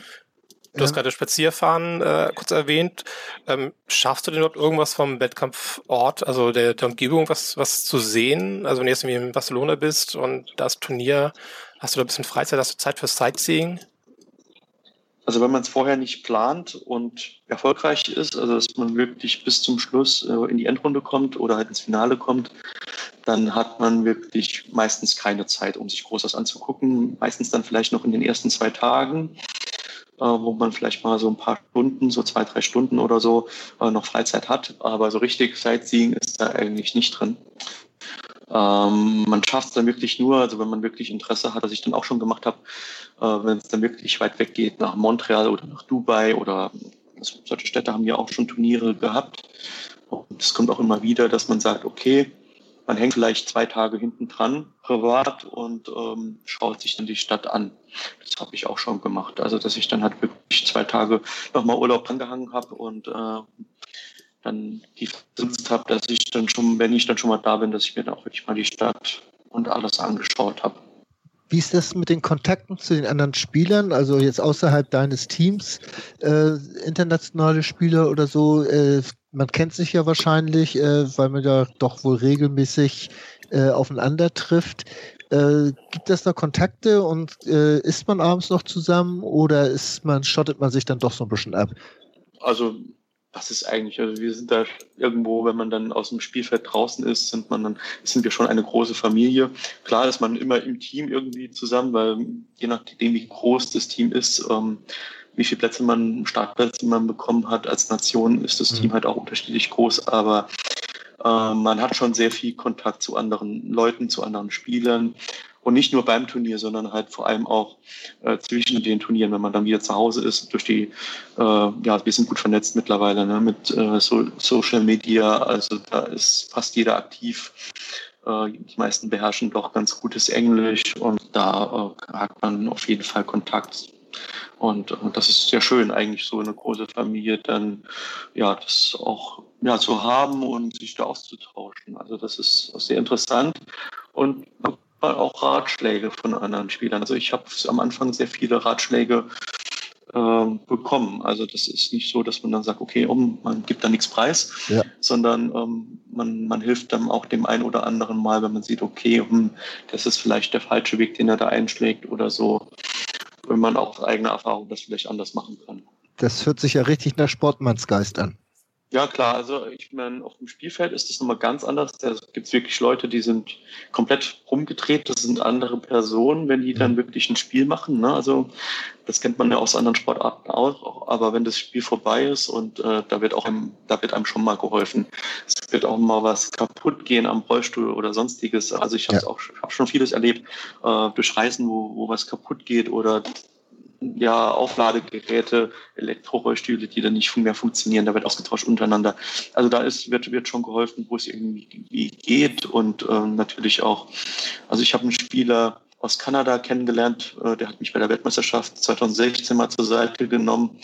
Du hast gerade Spazierfahren äh, kurz erwähnt. Ähm, schaffst du denn überhaupt irgendwas vom Wettkampfort, also der, der Umgebung, was, was zu sehen? Also wenn du jetzt irgendwie in Barcelona bist und das Turnier, hast du da ein bisschen Freizeit, hast du Zeit fürs Sightseeing? Also wenn man es vorher nicht plant und erfolgreich ist, also dass man wirklich bis zum Schluss äh, in die Endrunde kommt oder halt ins Finale kommt, dann hat man wirklich meistens keine Zeit, um sich groß was anzugucken. Meistens dann vielleicht noch in den ersten zwei Tagen, äh, wo man vielleicht mal so ein paar Stunden, so zwei, drei Stunden oder so äh, noch Freizeit hat. Aber so richtig Sightseeing ist da eigentlich nicht drin. Ähm, man schafft es dann wirklich nur, also wenn man wirklich Interesse hat, was ich dann auch schon gemacht habe, äh, wenn es dann wirklich weit weg geht, nach Montreal oder nach Dubai oder solche Städte haben ja auch schon Turniere gehabt. Und es kommt auch immer wieder, dass man sagt, okay, man hängt vielleicht zwei Tage hinten dran, privat, und ähm, schaut sich dann die Stadt an. Das habe ich auch schon gemacht. Also, dass ich dann halt wirklich zwei Tage nochmal Urlaub angehangen habe und äh, dann die Versucht habe, dass ich dann schon, wenn ich dann schon mal da bin, dass ich mir dann auch wirklich mal die Stadt und alles angeschaut habe. Wie ist das mit den Kontakten zu den anderen Spielern? Also jetzt außerhalb deines Teams, äh, internationale Spieler oder so, äh, man kennt sich ja wahrscheinlich, äh, weil man ja doch wohl regelmäßig äh, aufeinander trifft. Äh, gibt es da Kontakte und äh, ist man abends noch zusammen oder ist man, schottet man sich dann doch so ein bisschen ab? Also was ist eigentlich, also wir sind da irgendwo, wenn man dann aus dem Spielfeld draußen ist, sind man dann, sind wir schon eine große Familie. Klar ist man immer im Team irgendwie zusammen, weil je nachdem, wie groß das Team ist, ähm, wie viele Plätze man, Startplätze man bekommen hat als Nation, ist das mhm. Team halt auch unterschiedlich groß, aber äh, man hat schon sehr viel Kontakt zu anderen Leuten, zu anderen Spielern. Und nicht nur beim Turnier, sondern halt vor allem auch äh, zwischen den Turnieren, wenn man dann wieder zu Hause ist, durch die, äh, ja, wir sind gut vernetzt mittlerweile ne, mit äh, so, Social Media, also da ist fast jeder aktiv. Äh, die meisten beherrschen doch ganz gutes Englisch und da äh, hat man auf jeden Fall Kontakt und, und das ist sehr schön, eigentlich so eine große Familie dann ja das auch ja, zu haben und sich da auszutauschen. Also das ist sehr interessant. Und auch Ratschläge von anderen Spielern. Also ich habe am Anfang sehr viele Ratschläge äh, bekommen. Also das ist nicht so, dass man dann sagt, okay, um, man gibt da nichts preis, ja. sondern ähm, man, man hilft dann auch dem einen oder anderen mal, wenn man sieht, okay, um, das ist vielleicht der falsche Weg, den er da einschlägt oder so, wenn man auch aus eigener Erfahrung das vielleicht anders machen kann. Das hört sich ja richtig nach Sportmannsgeist an. Ja, klar. Also ich meine, auf dem Spielfeld ist das nochmal ganz anders. Da gibt es wirklich Leute, die sind komplett rumgedreht. Das sind andere Personen, wenn die dann wirklich ein Spiel machen. Ne? Also das kennt man ja aus anderen Sportarten auch. Aber wenn das Spiel vorbei ist und äh, da wird auch einem, da wird einem schon mal geholfen. Es wird auch mal was kaputt gehen am Rollstuhl oder sonstiges. Also ich habe ja. auch hab schon vieles erlebt äh, durch Reisen, wo, wo was kaputt geht oder ja, Aufladegeräte, Elektrorollstühle, die dann nicht mehr funktionieren, da wird ausgetauscht untereinander. Also da ist, wird, wird schon geholfen, wo es irgendwie geht und äh, natürlich auch, also ich habe einen Spieler aus Kanada kennengelernt, äh, der hat mich bei der Weltmeisterschaft 2016 mal zur Seite genommen.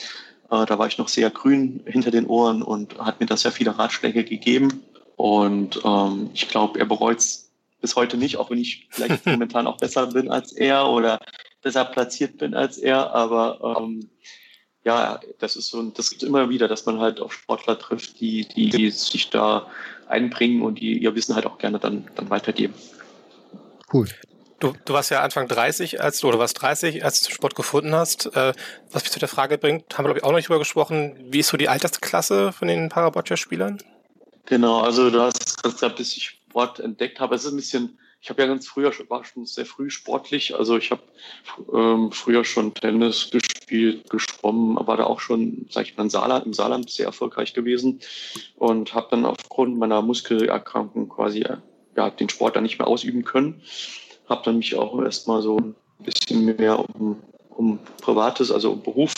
Äh, da war ich noch sehr grün hinter den Ohren und hat mir da sehr viele Ratschläge gegeben. Und ähm, ich glaube, er bereut es bis heute nicht, auch wenn ich vielleicht [laughs] momentan auch besser bin als er oder besser platziert bin als er. Aber ähm, ja, das ist so, das gibt immer wieder, dass man halt auf Sportler trifft, die, die, die sich da einbringen und die ihr Wissen halt auch gerne dann, dann weitergeben. Cool. Du, du warst ja Anfang 30, als du, oder warst 30, als du Sport gefunden hast. Äh, was mich zu der Frage bringt, haben wir, glaube ich, auch noch nicht drüber gesprochen. Wie ist so die Altersklasse von den Paraboccia-Spielern? Genau, also du hast gesagt, bis ich Sport entdeckt habe. Es ist ein bisschen, ich habe ja ganz früher, war schon sehr früh sportlich. Also ich habe ähm, früher schon Tennis gespielt, geschwommen, war da auch schon, sag ich mal, im Saarland, im Saarland sehr erfolgreich gewesen und habe dann aufgrund meiner Muskelerkrankung quasi ja, den Sport dann nicht mehr ausüben können habe dann mich auch erstmal so ein bisschen mehr um, um Privates, also um Beruf,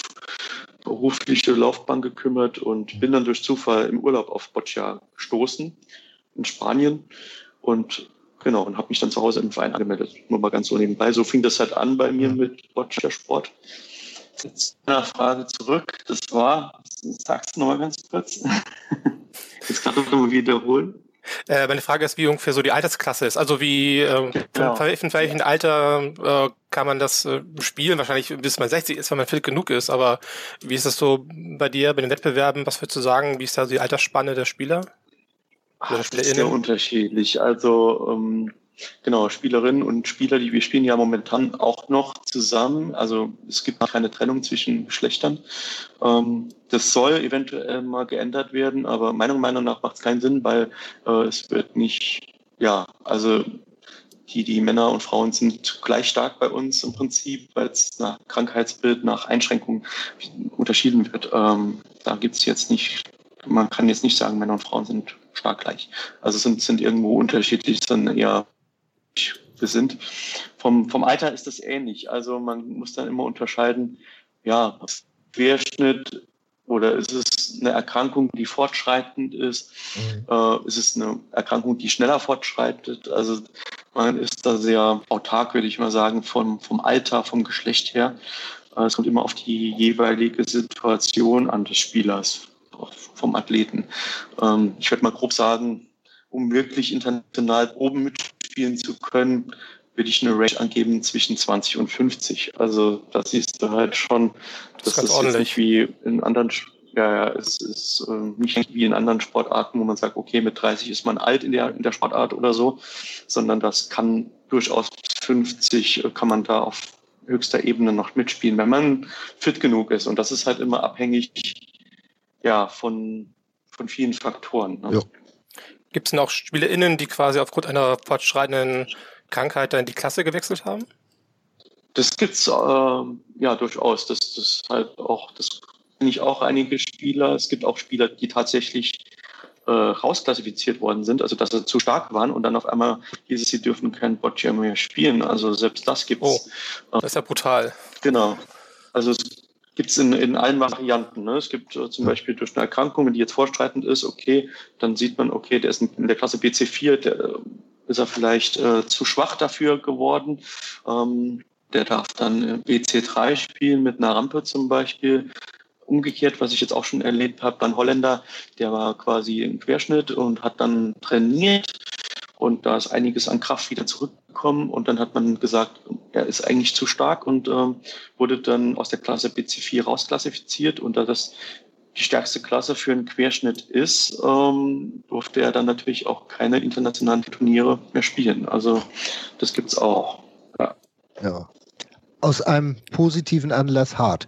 berufliche Laufbahn gekümmert und bin dann durch Zufall im Urlaub auf Boccia gestoßen in Spanien und genau und habe mich dann zu Hause im Verein angemeldet. Nur mal ganz so nebenbei. So fing das halt an bei mir mit Boccia Sport. Jetzt eine Frage zurück. Das war, sagst du nochmal ganz kurz. [laughs] Jetzt kann ich nochmal wiederholen. Äh, meine Frage ist, wie ungefähr so die Altersklasse ist. Also wie, äh, genau. von, von welchem Alter äh, kann man das äh, spielen? Wahrscheinlich bis man 60 ist, wenn man fit genug ist. Aber wie ist das so bei dir, bei den Wettbewerben? Was würdest du sagen? Wie ist da so die Altersspanne der Spieler? Ach, das ist sehr unterschiedlich. Also ähm, Genau, Spielerinnen und Spieler, die wir spielen ja momentan auch noch zusammen. Also es gibt keine Trennung zwischen Geschlechtern. Ähm, das soll eventuell mal geändert werden, aber meiner Meinung nach macht es keinen Sinn, weil äh, es wird nicht, ja, also die, die Männer und Frauen sind gleich stark bei uns im Prinzip, weil es nach Krankheitsbild, nach Einschränkungen unterschieden wird. Ähm, da gibt es jetzt nicht, man kann jetzt nicht sagen, Männer und Frauen sind stark gleich. Also sind, sind irgendwo unterschiedlich, sondern eher wir sind. Vom, vom Alter ist das ähnlich. Also man muss dann immer unterscheiden, ja, Querschnitt oder ist es eine Erkrankung, die fortschreitend ist? Mhm. Äh, ist es eine Erkrankung, die schneller fortschreitet? Also man ist da sehr autark, würde ich mal sagen, vom, vom Alter, vom Geschlecht her. Äh, es kommt immer auf die jeweilige Situation an des Spielers, vom Athleten. Ähm, ich würde mal grob sagen, um wirklich international oben mit spielen zu können, würde ich eine Range angeben zwischen 20 und 50. Also da siehst du halt schon, das, das ist ordentlich. nicht wie in anderen, ja, ja, es ist äh, nicht wie in anderen Sportarten, wo man sagt, okay, mit 30 ist man alt in der, in der Sportart oder so, sondern das kann durchaus 50, äh, kann man da auf höchster Ebene noch mitspielen, wenn man fit genug ist. Und das ist halt immer abhängig, ja, von, von vielen Faktoren. Ne? Ja. Gibt es noch SpielerInnen, die quasi aufgrund einer fortschreitenden Krankheit dann in die Klasse gewechselt haben? Das gibt's äh, ja durchaus. Das, das halt auch, das kenne ich auch einige Spieler. Es gibt auch Spieler, die tatsächlich äh, rausklassifiziert worden sind, also dass sie zu stark waren und dann auf einmal hieß es, sie dürfen kein Boccia mehr spielen. Also selbst das gibt's. Oh, das ist ja brutal. Genau. Also es gibt es in, in allen Varianten. Ne? Es gibt äh, zum Beispiel durch eine Erkrankung, die jetzt vorstreitend ist, okay, dann sieht man, okay, der ist in der Klasse BC4, der äh, ist er vielleicht äh, zu schwach dafür geworden. Ähm, der darf dann äh, BC3 spielen mit einer Rampe zum Beispiel. Umgekehrt, was ich jetzt auch schon erlebt habe, ein Holländer, der war quasi im Querschnitt und hat dann trainiert und da ist einiges an Kraft wieder zurückgekommen. Und dann hat man gesagt, er ist eigentlich zu stark und ähm, wurde dann aus der Klasse BC4 rausklassifiziert. Und da das die stärkste Klasse für einen Querschnitt ist, ähm, durfte er dann natürlich auch keine internationalen Turniere mehr spielen. Also das gibt's auch. Ja. ja. Aus einem positiven Anlass hart.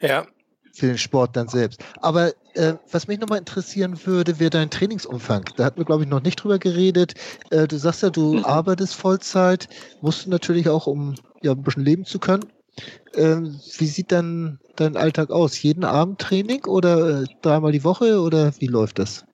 Ja, für den Sport dann selbst. Aber äh, was mich nochmal interessieren würde, wäre dein Trainingsumfang. Da hatten wir, glaube ich, noch nicht drüber geredet. Äh, du sagst ja, du mhm. arbeitest Vollzeit, musst du natürlich auch, um ja, ein bisschen leben zu können. Ähm, wie sieht dann dein Alltag aus? Jeden Abend Training oder äh, dreimal die Woche oder wie läuft das?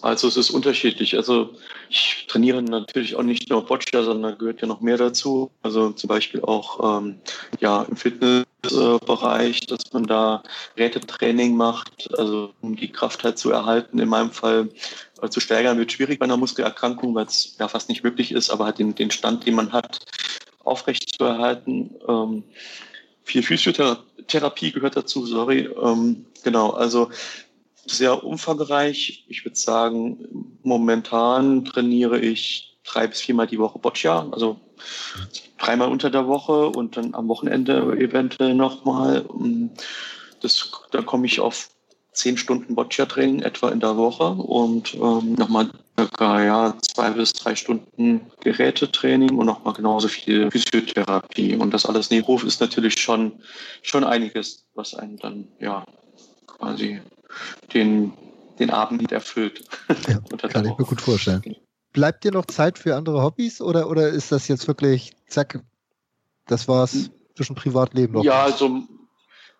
Also es ist unterschiedlich. Also ich trainiere natürlich auch nicht nur Boccia, sondern gehört ja noch mehr dazu. Also zum Beispiel auch ähm, ja im Fitness Fitnessbereich, dass man da Gerätetraining macht, also um die Kraft halt zu erhalten. In meinem Fall äh, zu steigern wird schwierig bei einer Muskelerkrankung, weil es ja fast nicht möglich ist, aber halt den, den Stand, den man hat, aufrecht zu erhalten. Ähm, viel Physiotherapie gehört dazu, sorry. Ähm, genau, also sehr umfangreich. Ich würde sagen, momentan trainiere ich drei bis viermal die Woche Boccia, also dreimal unter der Woche und dann am Wochenende eventuell nochmal. Das, da komme ich auf zehn Stunden Boccia-Training etwa in der Woche und ähm, nochmal circa ja, zwei bis drei Stunden Gerätetraining und nochmal genauso viel Physiotherapie. Und das alles neben Ruf ist natürlich schon, schon einiges, was einen dann ja quasi den, den Abend erfüllt. [laughs] Ja, kann ich mir gut vorstellen. Bleibt dir noch Zeit für andere Hobbys oder, oder ist das jetzt wirklich, zack, das war's zwischen Privatleben noch? Ja, also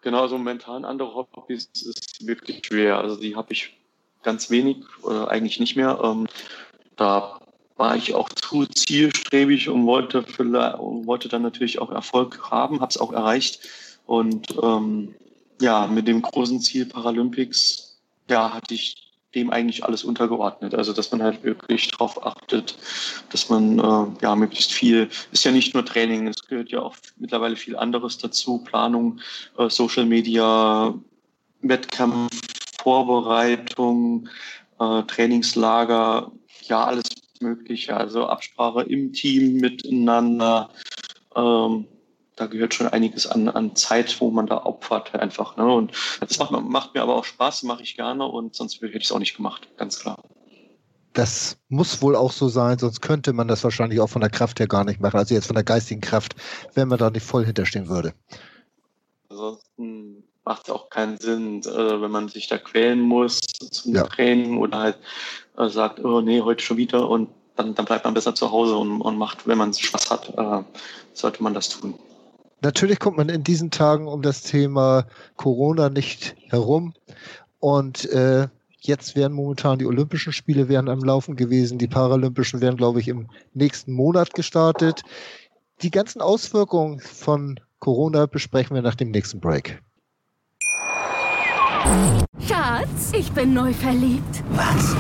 genau, so momentan andere Hobbys ist wirklich schwer. Also die habe ich ganz wenig oder eigentlich nicht mehr. Ähm, da war ich auch zu zielstrebig und wollte, vielleicht, wollte dann natürlich auch Erfolg haben, habe es auch erreicht. Und ähm, ja, mit dem großen Ziel Paralympics, ja, hatte ich dem eigentlich alles untergeordnet. Also dass man halt wirklich darauf achtet, dass man äh, ja möglichst viel, ist ja nicht nur Training, es gehört ja auch mittlerweile viel anderes dazu, Planung, äh, Social Media, Wettkampf, Vorbereitung, äh, Trainingslager, ja alles mögliche, also Absprache im Team miteinander. Ähm, da gehört schon einiges an, an Zeit, wo man da opfert einfach. Ne? Und das macht, macht mir aber auch Spaß, mache ich gerne und sonst hätte ich es auch nicht gemacht, ganz klar. Das muss wohl auch so sein, sonst könnte man das wahrscheinlich auch von der Kraft her gar nicht machen. Also jetzt von der geistigen Kraft, wenn man da nicht voll hinterstehen würde. Ansonsten macht es auch keinen Sinn, äh, wenn man sich da quälen muss zum ja. Training oder halt äh, sagt, oh nee, heute schon wieder und dann, dann bleibt man besser zu Hause und, und macht, wenn man Spaß hat, äh, sollte man das tun. Natürlich kommt man in diesen Tagen um das Thema Corona nicht herum. Und äh, jetzt wären momentan die Olympischen Spiele wären am Laufen gewesen. Die Paralympischen werden, glaube ich, im nächsten Monat gestartet. Die ganzen Auswirkungen von Corona besprechen wir nach dem nächsten Break. Schatz, ich bin neu verliebt. Was?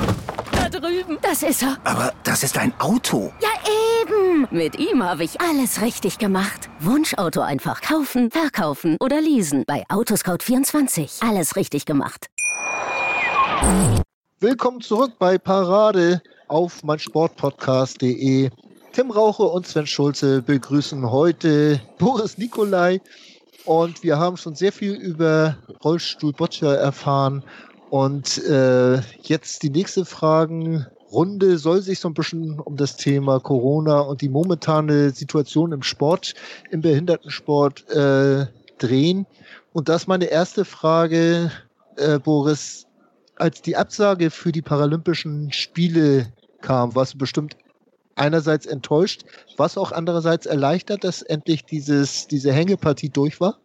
Da drüben. Das ist er. Aber das ist ein Auto. Ja, eben. Mit ihm habe ich alles richtig gemacht. Wunschauto einfach kaufen, verkaufen oder leasen. Bei Autoscout24. Alles richtig gemacht. Willkommen zurück bei Parade auf meinsportpodcast.de. Tim Rauche und Sven Schulze begrüßen heute Boris Nikolai. Und wir haben schon sehr viel über Rollstuhl Boccia erfahren. Und äh, jetzt die nächste Fragenrunde soll sich so ein bisschen um das Thema Corona und die momentane Situation im Sport, im Behindertensport äh, drehen. Und das meine erste Frage, äh, Boris. Als die Absage für die Paralympischen Spiele kam, warst du bestimmt einerseits enttäuscht, was auch andererseits erleichtert, dass endlich dieses, diese Hängepartie durch war?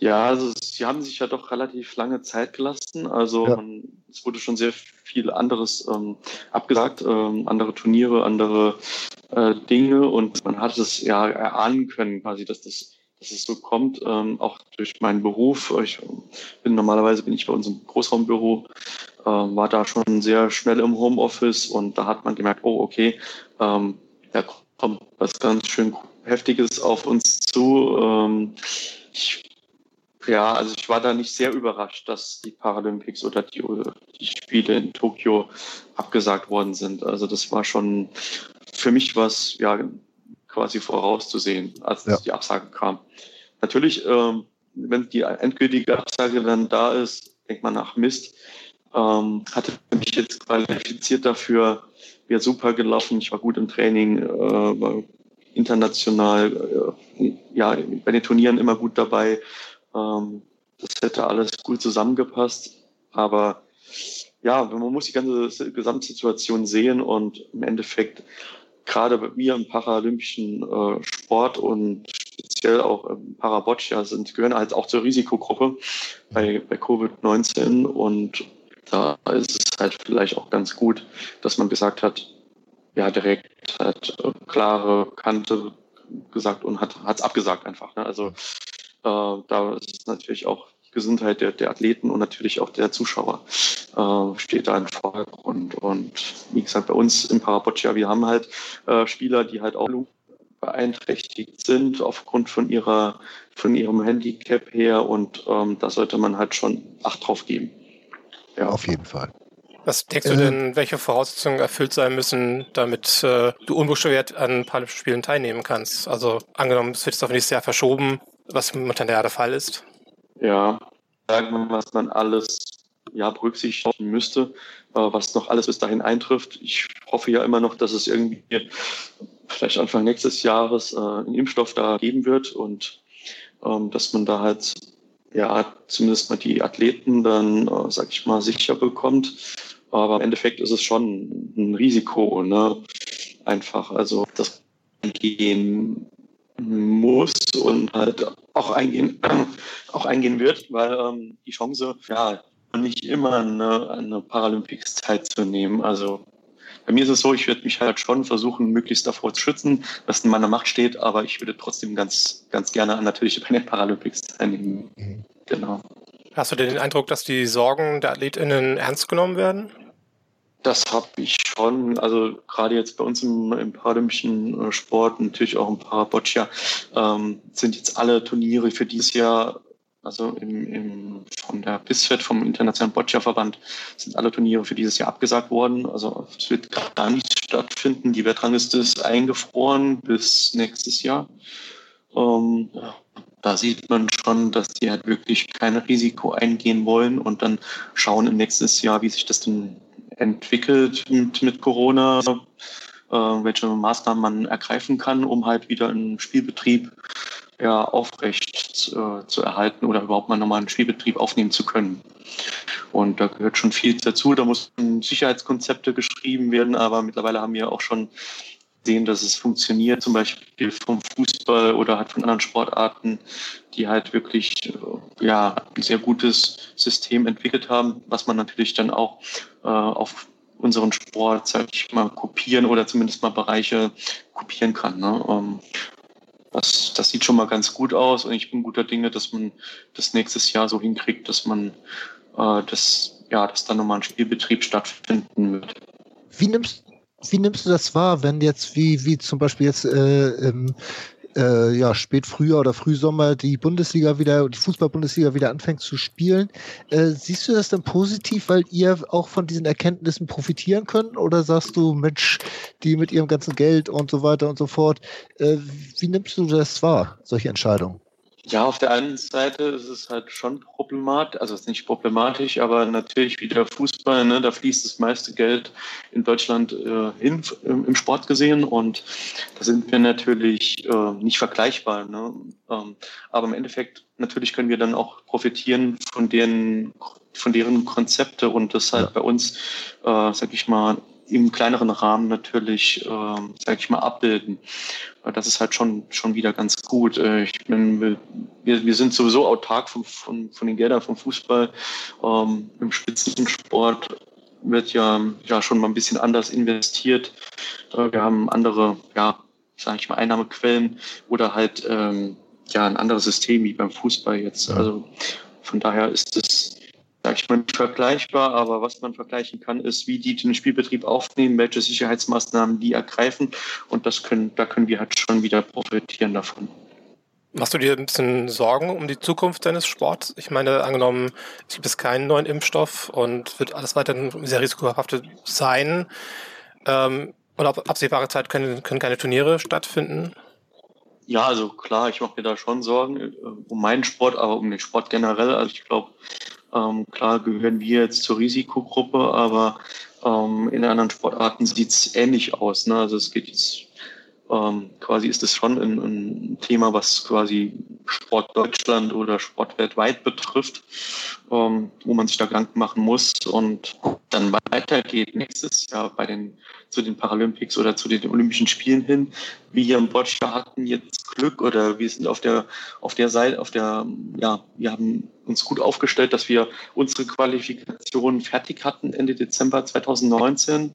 Ja, also sie haben sich ja doch relativ lange Zeit gelassen. Also ja. man, es wurde schon sehr viel anderes ähm, abgesagt, ähm, andere Turniere, andere äh, Dinge und man hat es ja erahnen können, quasi, dass das dass es so kommt, ähm, auch durch meinen Beruf. Ich bin normalerweise bin ich bei unserem Großraumbüro, äh, war da schon sehr schnell im Homeoffice und da hat man gemerkt, oh okay, ähm, da kommt was ganz schön Heftiges auf uns zu. Ähm, ich ja, also ich war da nicht sehr überrascht, dass die Paralympics oder die, die Spiele in Tokio abgesagt worden sind. Also das war schon für mich was ja quasi vorauszusehen, als ja. die Absage kam. Natürlich, ähm, wenn die endgültige Absage dann da ist, denkt man nach Mist. Ähm, hatte mich jetzt qualifiziert dafür, wäre super gelaufen. Ich war gut im Training, äh, war international, äh, ja, bei den Turnieren immer gut dabei. Ähm, das hätte alles gut zusammengepasst. Aber ja, man muss die ganze Gesamtsituation sehen und im Endeffekt gerade bei mir im paralympischen äh, Sport und speziell auch im Paraboccia sind, gehören halt auch zur Risikogruppe bei, bei Covid-19 und da ist es halt vielleicht auch ganz gut, dass man gesagt hat, ja, direkt hat äh, klare Kante gesagt und hat es abgesagt einfach. Ne? Also da ist natürlich auch die Gesundheit der, der Athleten und natürlich auch der Zuschauer äh, steht da im Vordergrund. Und wie gesagt, bei uns im Paraboccia, wir haben halt äh, Spieler, die halt auch beeinträchtigt sind aufgrund von ihrer von ihrem Handicap her und ähm, da sollte man halt schon Acht drauf geben. Ja, auf jeden Fall. Was denkst du denn, welche Voraussetzungen erfüllt sein müssen, damit äh, du unbeschwert an Paralympischen Spielen teilnehmen kannst? Also angenommen, es wird jetzt auf nächstes Jahr verschoben, was momentan der Fall ist. Ja, sagen wir mal, was man alles ja, berücksichtigen müsste, äh, was noch alles bis dahin eintrifft. Ich hoffe ja immer noch, dass es irgendwie vielleicht Anfang nächstes Jahres äh, einen Impfstoff da geben wird und ähm, dass man da halt ja zumindest mal die Athleten dann, äh, sag ich mal, sicher bekommt. Aber im Endeffekt ist es schon ein Risiko, ne? Einfach, also das gehen muss und halt auch eingehen, [clears throat] auch eingehen wird, weil ähm, die Chance, ja, nicht immer eine, eine Paralympics teilzunehmen. Also bei mir ist es so, ich würde mich halt schon versuchen, möglichst davor zu schützen, was in meiner Macht steht, aber ich würde trotzdem ganz, ganz gerne natürlich bei den Paralympics teilnehmen. Mhm. Genau. Hast du denn den Eindruck, dass die Sorgen der AthletInnen ernst genommen werden? Das habe ich schon. Also gerade jetzt bei uns im, im paralympischen äh, Sport, natürlich auch im Paraboccia, ähm, sind jetzt alle Turniere für dieses Jahr also im, im, von der BISFED, vom Internationalen Boccia-Verband, sind alle Turniere für dieses Jahr abgesagt worden. Also es wird gar nicht stattfinden. Die Weltrangliste ist eingefroren bis nächstes Jahr. Ähm, da sieht man schon, dass die halt wirklich kein Risiko eingehen wollen und dann schauen im nächsten Jahr, wie sich das denn entwickelt mit, mit Corona, äh, welche Maßnahmen man ergreifen kann, um halt wieder einen Spielbetrieb ja, aufrecht äh, zu erhalten oder überhaupt mal nochmal einen Spielbetrieb aufnehmen zu können. Und da gehört schon viel dazu. Da mussten Sicherheitskonzepte geschrieben werden, aber mittlerweile haben wir auch schon gesehen, dass es funktioniert, zum Beispiel vom Fußball oder halt von anderen Sportarten, die halt wirklich äh, ja, ein sehr gutes System entwickelt haben, was man natürlich dann auch äh, auf unseren Sport, sag ich mal, kopieren oder zumindest mal Bereiche kopieren kann. Ne? Ähm, das, das sieht schon mal ganz gut aus und ich bin guter Dinge, dass man das nächstes Jahr so hinkriegt, dass man äh, das, ja, dass dann nochmal ein Spielbetrieb stattfinden wird. Wie nimmst, wie nimmst du das wahr, wenn jetzt wie, wie zum Beispiel jetzt äh, im äh, ja, spät Frühjahr oder Frühsommer die Bundesliga wieder, die Fußball-Bundesliga wieder anfängt zu spielen. Äh, siehst du das dann positiv, weil ihr auch von diesen Erkenntnissen profitieren könnt? Oder sagst du, Mensch, die mit ihrem ganzen Geld und so weiter und so fort, äh, wie nimmst du das wahr, solche Entscheidungen? Ja, auf der einen Seite ist es halt schon problematisch, also es ist nicht problematisch, aber natürlich wie der Fußball, ne, da fließt das meiste Geld in Deutschland äh, hin im, im, Sport gesehen und da sind wir natürlich äh, nicht vergleichbar. Ne? Ähm, aber im Endeffekt natürlich können wir dann auch profitieren von deren, von deren Konzepte und das halt bei uns, äh, sag ich mal, im kleineren Rahmen natürlich, äh, sag ich mal, abbilden. Das ist halt schon, schon wieder ganz gut. Äh, ich bin, wir, wir sind sowieso autark von, von, von den Geldern vom Fußball. Ähm, Im Spitzensport wird ja, ja schon mal ein bisschen anders investiert. Äh, wir haben andere, ja, sage ich mal, Einnahmequellen oder halt ähm, ja ein anderes System wie beim Fußball jetzt. Also von daher ist es sag ich mal, nicht vergleichbar, aber was man vergleichen kann, ist, wie die den Spielbetrieb aufnehmen, welche Sicherheitsmaßnahmen die ergreifen und das können, da können wir halt schon wieder profitieren davon. Machst du dir ein bisschen Sorgen um die Zukunft deines Sports? Ich meine, angenommen, es gibt keinen neuen Impfstoff und wird alles weiterhin sehr risikobehaftet sein. Ähm, und auf absehbare Zeit können, können keine Turniere stattfinden? Ja, also klar, ich mache mir da schon Sorgen äh, um meinen Sport, aber um den Sport generell. Also ich glaube, ähm, klar gehören wir jetzt zur Risikogruppe, aber ähm, in anderen Sportarten sieht es ähnlich aus. Ne? Also es geht jetzt ähm, quasi ist es schon ein, ein, Thema, was quasi Sport Deutschland oder Sport weltweit betrifft, ähm, wo man sich da Gedanken machen muss und dann weitergeht nächstes Jahr bei den zu den Paralympics oder zu den Olympischen Spielen hin. Wir hier im Boccia hatten jetzt Glück oder wir sind auf der auf der Seite, auf der ja, wir haben uns gut aufgestellt, dass wir unsere Qualifikation fertig hatten Ende Dezember 2019. Mhm.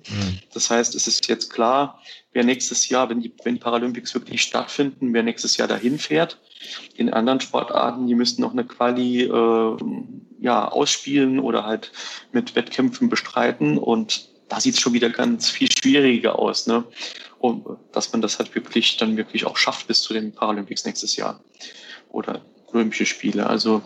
Das heißt, es ist jetzt klar, wer nächstes Jahr, wenn die, wenn Paralympics wirklich stattfinden, wer nächstes Jahr dahin fährt. In anderen Sportarten, die müssten noch eine Quali äh, ja, ausspielen oder halt mit Wettkämpfen bestreiten. Und da sieht es schon wieder ganz viel schwieriger aus, ne? Und dass man das halt wirklich dann wirklich auch schafft bis zu den Paralympics nächstes Jahr. Oder Olympische Spiele. Also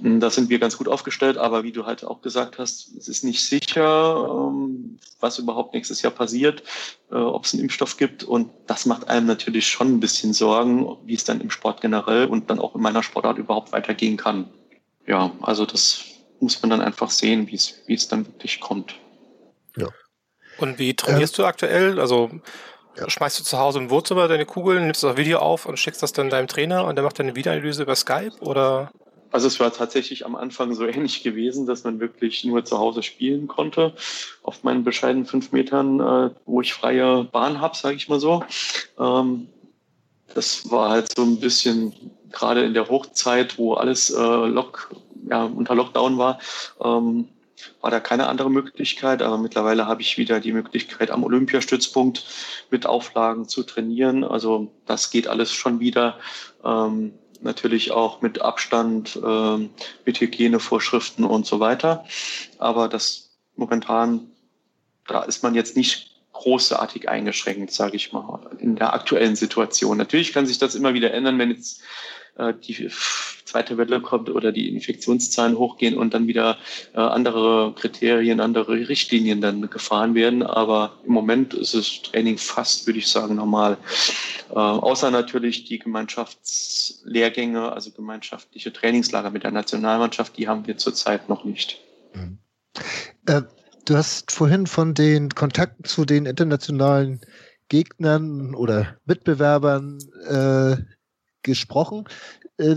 da sind wir ganz gut aufgestellt, aber wie du halt auch gesagt hast, es ist nicht sicher, ähm, was überhaupt nächstes Jahr passiert, äh, ob es einen Impfstoff gibt. Und das macht einem natürlich schon ein bisschen Sorgen, wie es dann im Sport generell und dann auch in meiner Sportart überhaupt weitergehen kann. Ja, also das muss man dann einfach sehen, wie es, wie es dann wirklich kommt. Ja. Und wie trainierst ähm, du aktuell? Also ja. schmeißt du zu Hause im Wohnzimmer deine Kugeln, nimmst das Video auf und schickst das dann deinem Trainer und der macht dann eine Videoanalyse über Skype oder? Also es war tatsächlich am Anfang so [laughs] ähnlich gewesen, dass man wirklich nur zu Hause spielen konnte. Auf meinen bescheidenen fünf Metern, äh, wo ich freie Bahn habe, sage ich mal so. Ähm, das war halt so ein bisschen gerade in der Hochzeit, wo alles äh, Lock, ja, unter Lockdown war, ähm, war da keine andere Möglichkeit. Aber mittlerweile habe ich wieder die Möglichkeit, am Olympiastützpunkt mit Auflagen zu trainieren. Also das geht alles schon wieder. Ähm, natürlich auch mit Abstand, äh, mit Hygienevorschriften und so weiter. Aber das momentan, da ist man jetzt nicht großartig eingeschränkt, sage ich mal, in der aktuellen Situation. Natürlich kann sich das immer wieder ändern, wenn jetzt äh, die zweite Welle kommt oder die Infektionszahlen hochgehen und dann wieder äh, andere Kriterien, andere Richtlinien dann gefahren werden. Aber im Moment ist das Training fast, würde ich sagen, normal. Äh, außer natürlich die Gemeinschaftslehrgänge, also gemeinschaftliche Trainingslager mit der Nationalmannschaft, die haben wir zurzeit noch nicht. Mhm. Äh, du hast vorhin von den Kontakten zu den internationalen Gegnern oder Mitbewerbern äh, gesprochen. Äh,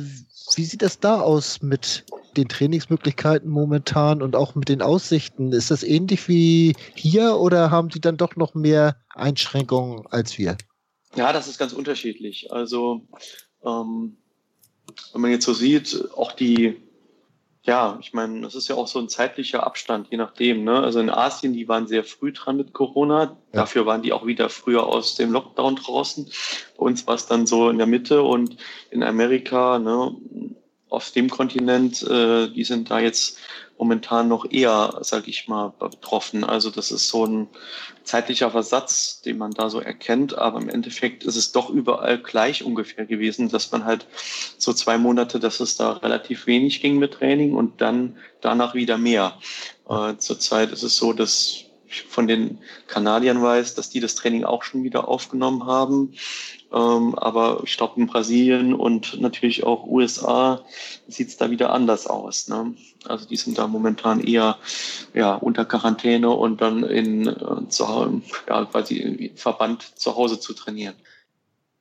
wie sieht das da aus mit den Trainingsmöglichkeiten momentan und auch mit den Aussichten? Ist das ähnlich wie hier oder haben die dann doch noch mehr Einschränkungen als wir? Ja, das ist ganz unterschiedlich. Also ähm, wenn man jetzt so sieht, auch die ja, ich meine, das ist ja auch so ein zeitlicher Abstand, je nachdem. Ne? Also in Asien, die waren sehr früh dran mit Corona. Ja. Dafür waren die auch wieder früher aus dem Lockdown draußen. Bei uns war es dann so in der Mitte und in Amerika, ne, auf dem Kontinent, äh, die sind da jetzt momentan noch eher, sage ich mal, betroffen. Also das ist so ein zeitlicher Versatz, den man da so erkennt. Aber im Endeffekt ist es doch überall gleich ungefähr gewesen, dass man halt so zwei Monate, dass es da relativ wenig ging mit Training und dann danach wieder mehr. Äh, zurzeit ist es so, dass ich von den Kanadiern weiß, dass die das Training auch schon wieder aufgenommen haben. Ähm, aber ich glaube, in Brasilien und natürlich auch USA sieht es da wieder anders aus. Ne? Also die sind da momentan eher ja, unter Quarantäne und dann in äh, zu, ja, quasi im Verband zu Hause zu trainieren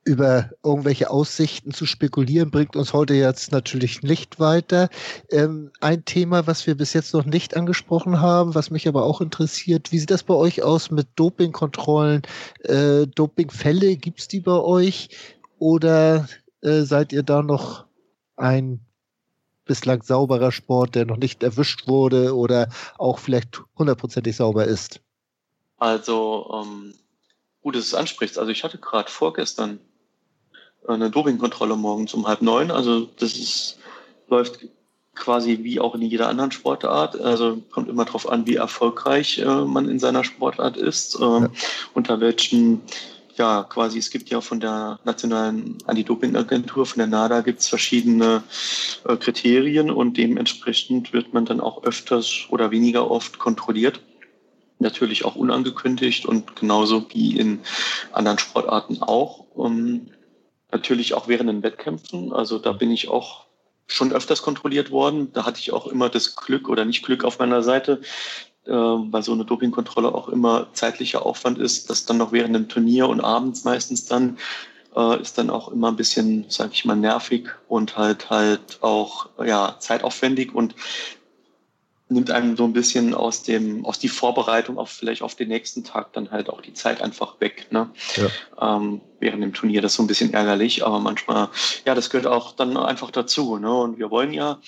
über irgendwelche Aussichten zu spekulieren, bringt uns heute jetzt natürlich nicht weiter. Ähm, ein Thema, was wir bis jetzt noch nicht angesprochen haben, was mich aber auch interessiert, wie sieht das bei euch aus mit Dopingkontrollen? Äh, Dopingfälle, gibt es die bei euch? Oder äh, seid ihr da noch ein bislang sauberer Sport, der noch nicht erwischt wurde oder auch vielleicht hundertprozentig sauber ist? Also, ähm, gut, dass du es ansprichst. Also ich hatte gerade vorgestern eine Dopingkontrolle morgens um halb neun. Also das ist, läuft quasi wie auch in jeder anderen Sportart. Also kommt immer darauf an, wie erfolgreich äh, man in seiner Sportart ist, äh, ja. unter welchen ja, quasi, es gibt ja von der Nationalen Anti-Doping-Agentur, von der NADA, gibt es verschiedene äh, Kriterien und dementsprechend wird man dann auch öfters oder weniger oft kontrolliert. Natürlich auch unangekündigt und genauso wie in anderen Sportarten auch. Um, Natürlich auch während den Wettkämpfen. Also da bin ich auch schon öfters kontrolliert worden. Da hatte ich auch immer das Glück oder nicht Glück auf meiner Seite, äh, weil so eine Dopingkontrolle auch immer zeitlicher Aufwand ist, dass dann noch während dem Turnier und abends meistens dann äh, ist dann auch immer ein bisschen, sag ich mal, nervig und halt halt auch ja zeitaufwendig und nimmt einem so ein bisschen aus dem, aus die Vorbereitung auf vielleicht auf den nächsten Tag dann halt auch die Zeit einfach weg. Ne? Ja. Ähm, während dem Turnier das ist so ein bisschen ärgerlich, aber manchmal, ja, das gehört auch dann einfach dazu. Ne? Und wir wollen ja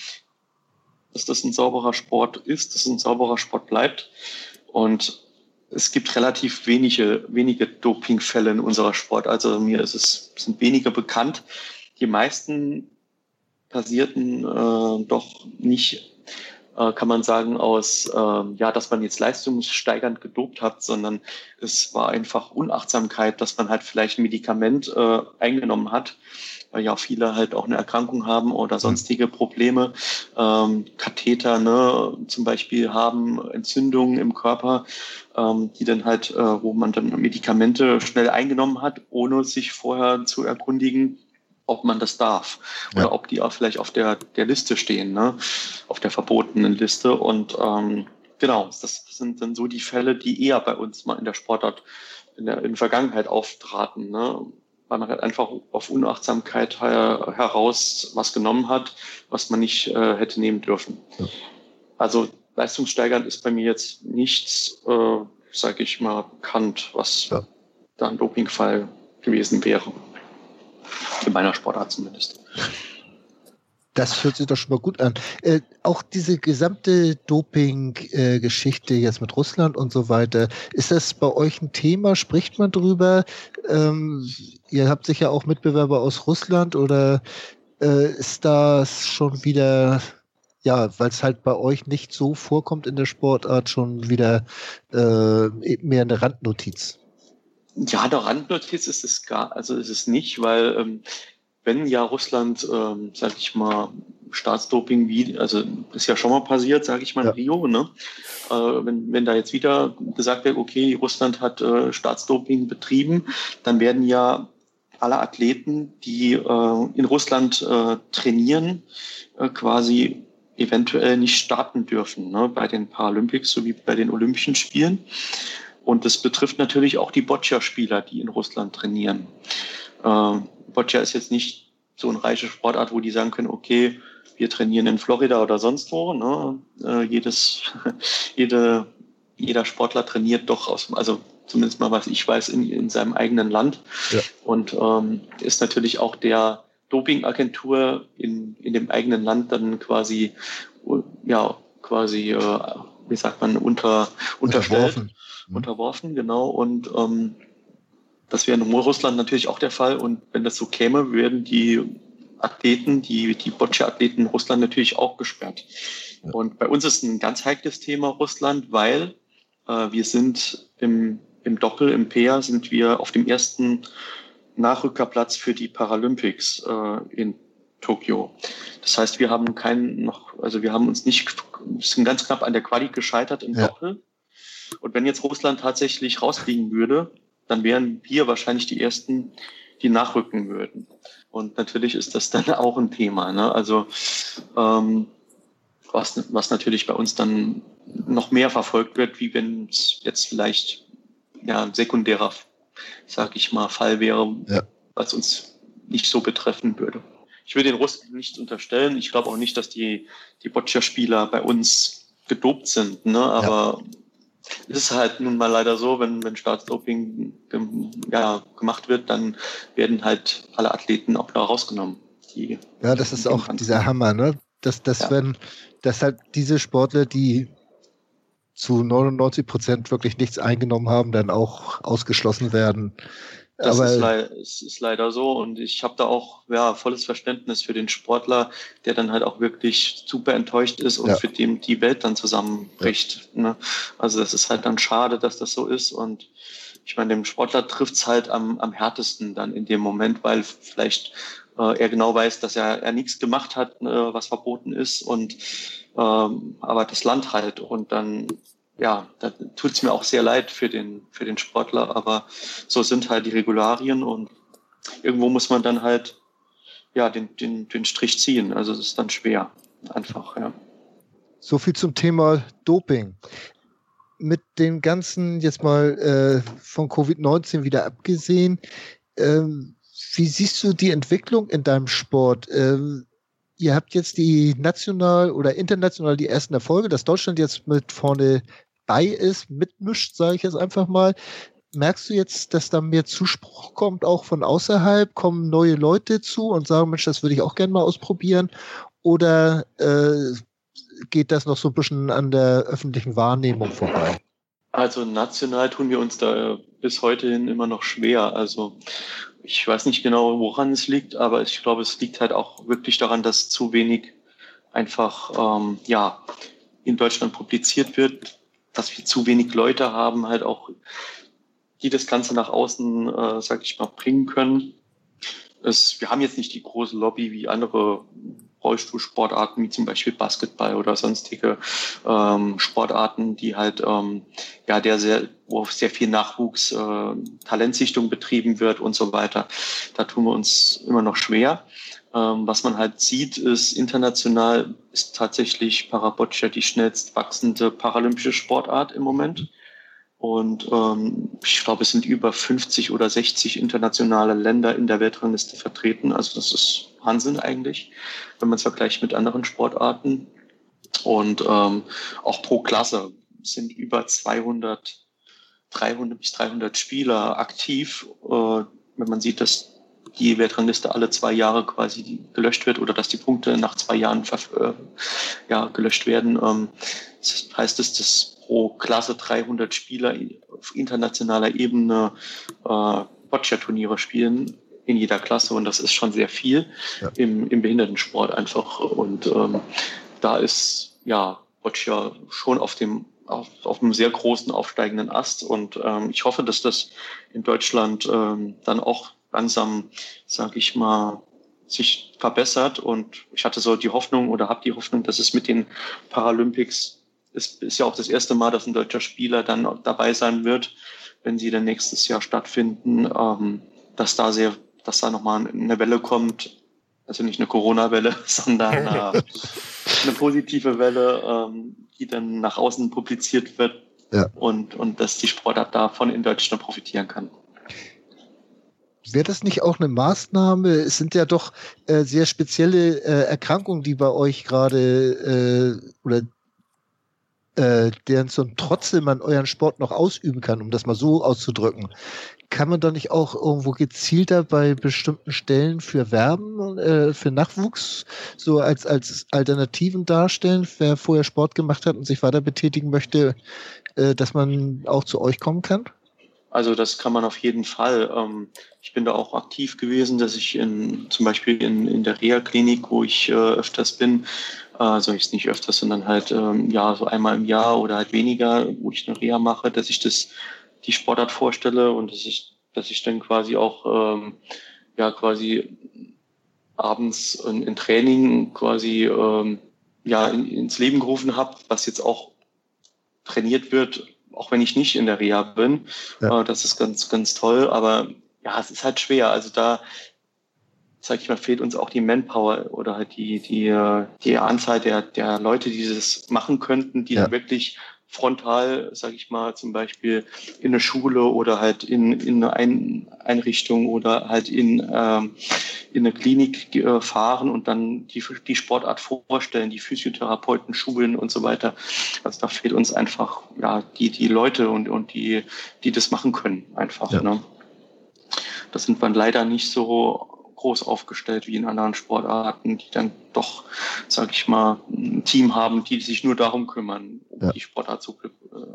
dass das ein sauberer Sport ist, dass es ein sauberer Sport bleibt. Und es gibt relativ wenige, wenige Dopingfälle in unserer Sport. Also mir ist es, sind weniger bekannt. Die meisten passierten äh, doch nicht, äh, kann man sagen, aus, äh, ja, dass man jetzt leistungssteigernd gedopt hat, sondern es war einfach Unachtsamkeit, dass man halt vielleicht ein Medikament äh, eingenommen hat weil ja viele halt auch eine Erkrankung haben oder sonstige Probleme, ähm, Katheter ne, zum Beispiel haben, Entzündungen im Körper, ähm, die dann halt, äh, wo man dann Medikamente schnell eingenommen hat, ohne sich vorher zu erkundigen, ob man das darf oder ja. ob die auch vielleicht auf der, der Liste stehen, ne? auf der verbotenen Liste. Und ähm, genau, das sind dann so die Fälle, die eher bei uns mal in der Sportart in der, in der Vergangenheit auftraten. Ne? weil man halt einfach auf Unachtsamkeit her, heraus was genommen hat, was man nicht äh, hätte nehmen dürfen. Ja. Also leistungssteigernd ist bei mir jetzt nichts, äh, sage ich mal, bekannt, was ja. da ein Dopingfall gewesen wäre. In meiner Sportart zumindest. Das hört sich doch schon mal gut an. Äh, auch diese gesamte Doping-Geschichte äh, jetzt mit Russland und so weiter, ist das bei euch ein Thema? Spricht man drüber? Ähm, ihr habt sicher auch Mitbewerber aus Russland oder äh, ist das schon wieder, ja, weil es halt bei euch nicht so vorkommt in der Sportart, schon wieder äh, mehr eine Randnotiz? Ja, eine Randnotiz ist es gar, also ist es nicht, weil ähm, wenn ja Russland, ähm, sag ich mal, Staatsdoping wie, also ist ja schon mal passiert, sage ich mal, in Rio, ne? Äh, wenn, wenn da jetzt wieder gesagt wird, okay, Russland hat äh, Staatsdoping betrieben, dann werden ja alle Athleten, die äh, in Russland äh, trainieren, äh, quasi eventuell nicht starten dürfen ne? bei den Paralympics sowie bei den Olympischen Spielen. Und das betrifft natürlich auch die Boccia-Spieler, die in Russland trainieren. Ähm, Boccia ist jetzt nicht so eine reiche Sportart, wo die sagen können, okay, wir trainieren in Florida oder sonst wo. Ne? Äh, jedes, [laughs] jede, jeder Sportler trainiert doch aus, also zumindest mal was ich weiß, in, in seinem eigenen Land. Ja. Und ähm, ist natürlich auch der Dopingagentur in, in dem eigenen Land dann quasi, ja, quasi, äh, wie sagt man, unter, unterstellt. Unterworfen. Mhm. Unterworfen, genau. Und ähm, das wäre in Russland natürlich auch der Fall. Und wenn das so käme, würden die Athleten, die, die Boccia-Athleten in Russland natürlich auch gesperrt. Ja. Und bei uns ist ein ganz heikles Thema Russland, weil äh, wir sind im, im Doppel, im Peer, sind wir auf dem ersten Nachrückerplatz für die Paralympics äh, in Tokio. Das heißt, wir haben keinen noch, also wir haben uns nicht, sind ganz knapp an der Quali gescheitert im ja. Doppel. Und wenn jetzt Russland tatsächlich rausfliegen würde, dann wären wir wahrscheinlich die Ersten, die nachrücken würden. Und natürlich ist das dann [laughs] auch ein Thema. Ne? Also ähm, was, was natürlich bei uns dann noch mehr verfolgt wird, wie wenn es jetzt vielleicht ja, ein sekundärer, sag ich mal, Fall wäre, ja. was uns nicht so betreffen würde. Ich würde den Russen nicht unterstellen. Ich glaube auch nicht, dass die, die Boccia-Spieler bei uns gedopt sind. Ne? Aber ja es ist halt nun mal leider so, wenn, wenn Staatsdoping ja, gemacht wird, dann werden halt alle Athleten auch da rausgenommen. Die, ja, das ist auch dieser Hammer, ne? Dass, dass ja. wenn, dass halt diese Sportler, die zu 99 Prozent wirklich nichts eingenommen haben, dann auch ausgeschlossen werden. Das ist, le ist, leider so und ich habe da auch ja, volles Verständnis für den Sportler, der dann halt auch wirklich super enttäuscht ist und ja. für den die Welt dann zusammenbricht. Ja. Ne? Also das ist halt dann schade, dass das so ist und ich meine, dem Sportler trifft's halt am, am härtesten dann in dem Moment, weil vielleicht äh, er genau weiß, dass er, er nichts gemacht hat, äh, was verboten ist und ähm, aber das Land halt und dann ja, da tut es mir auch sehr leid für den, für den Sportler, aber so sind halt die Regularien und irgendwo muss man dann halt ja, den, den, den Strich ziehen. Also es ist dann schwer, einfach, ja. So viel zum Thema Doping. Mit dem Ganzen jetzt mal äh, von Covid-19 wieder abgesehen, ähm, wie siehst du die Entwicklung in deinem Sport? Ähm, ihr habt jetzt die national oder international die ersten Erfolge, dass Deutschland jetzt mit vorne bei ist, mitmischt, sage ich jetzt einfach mal. Merkst du jetzt, dass da mehr Zuspruch kommt, auch von außerhalb? Kommen neue Leute zu und sagen, Mensch, das würde ich auch gerne mal ausprobieren? Oder äh, geht das noch so ein bisschen an der öffentlichen Wahrnehmung vorbei? Also national tun wir uns da bis heute hin immer noch schwer. Also ich weiß nicht genau, woran es liegt, aber ich glaube, es liegt halt auch wirklich daran, dass zu wenig einfach ähm, ja in Deutschland publiziert wird, dass wir zu wenig Leute haben, halt auch die das Ganze nach außen, äh, sag ich mal, bringen können. Es, wir haben jetzt nicht die große Lobby wie andere Rollstuhlsportarten, wie zum Beispiel Basketball oder sonstige ähm, Sportarten, die halt ähm, ja der sehr, wo sehr viel Nachwuchs, äh, Talentsichtung betrieben wird und so weiter. Da tun wir uns immer noch schwer. Ähm, was man halt sieht, ist international ist tatsächlich Paraboccia die schnellst wachsende paralympische Sportart im Moment. Und ähm, ich glaube, es sind über 50 oder 60 internationale Länder in der Weltrangliste vertreten. Also das ist Wahnsinn eigentlich, wenn man es vergleicht mit anderen Sportarten. Und ähm, auch pro Klasse sind über 200, 300 bis 300 Spieler aktiv. Äh, wenn man sieht, dass die Weltrangliste alle zwei Jahre quasi gelöscht wird oder dass die Punkte nach zwei Jahren äh, ja, gelöscht werden, ähm, das heißt es, dass pro Klasse 300 Spieler auf internationaler Ebene äh, Boccia-Turniere spielen in jeder Klasse und das ist schon sehr viel ja. im, im Behindertensport einfach. Und ähm, da ist ja Boccia schon auf dem auf, auf einem sehr großen aufsteigenden Ast und ähm, ich hoffe, dass das in Deutschland ähm, dann auch langsam, sage ich mal, sich verbessert und ich hatte so die Hoffnung oder habe die Hoffnung, dass es mit den Paralympics es ist ja auch das erste Mal, dass ein deutscher Spieler dann dabei sein wird, wenn sie dann nächstes Jahr stattfinden, ähm, dass da sehr dass da nochmal eine Welle kommt, also nicht eine Corona-Welle, [laughs] sondern äh, [laughs] eine positive Welle, ähm, die dann nach außen publiziert wird ja. und, und dass die Sportart davon in Deutschland profitieren kann. Wäre das nicht auch eine Maßnahme? Es sind ja doch äh, sehr spezielle äh, Erkrankungen, die bei euch gerade äh, oder äh, deren zum trotzdem man euren Sport noch ausüben kann, um das mal so auszudrücken kann man da nicht auch irgendwo gezielter bei bestimmten Stellen für Werben, äh, für Nachwuchs, so als, als Alternativen darstellen, wer vorher Sport gemacht hat und sich weiter betätigen möchte, äh, dass man auch zu euch kommen kann? Also das kann man auf jeden Fall. Ähm, ich bin da auch aktiv gewesen, dass ich in, zum Beispiel in, in der Reha-Klinik, wo ich äh, öfters bin, also ich nicht öfters, sondern halt ähm, ja so einmal im Jahr oder halt weniger, wo ich eine Reha mache, dass ich das die Sportart vorstelle und dass ich, dass ich dann quasi auch ähm, ja quasi abends in, in Training quasi ähm, ja in, ins Leben gerufen habe, was jetzt auch trainiert wird, auch wenn ich nicht in der Reha bin. Ja. Äh, das ist ganz, ganz toll. Aber ja, es ist halt schwer. Also da, sag ich mal, fehlt uns auch die Manpower oder halt die, die, die Anzahl der, der Leute, die das machen könnten, die ja. dann wirklich frontal, sage ich mal, zum Beispiel in eine Schule oder halt in, in eine Einrichtung oder halt in, ähm, in eine Klinik äh, fahren und dann die, die Sportart vorstellen, die Physiotherapeuten schulen und so weiter. Also da fehlt uns einfach ja die, die Leute und, und die, die das machen können einfach. Ja. Ne? Das sind wir leider nicht so groß aufgestellt wie in anderen Sportarten, die dann doch, sag ich mal, ein Team haben, die sich nur darum kümmern, um ja. die Sportart so, äh,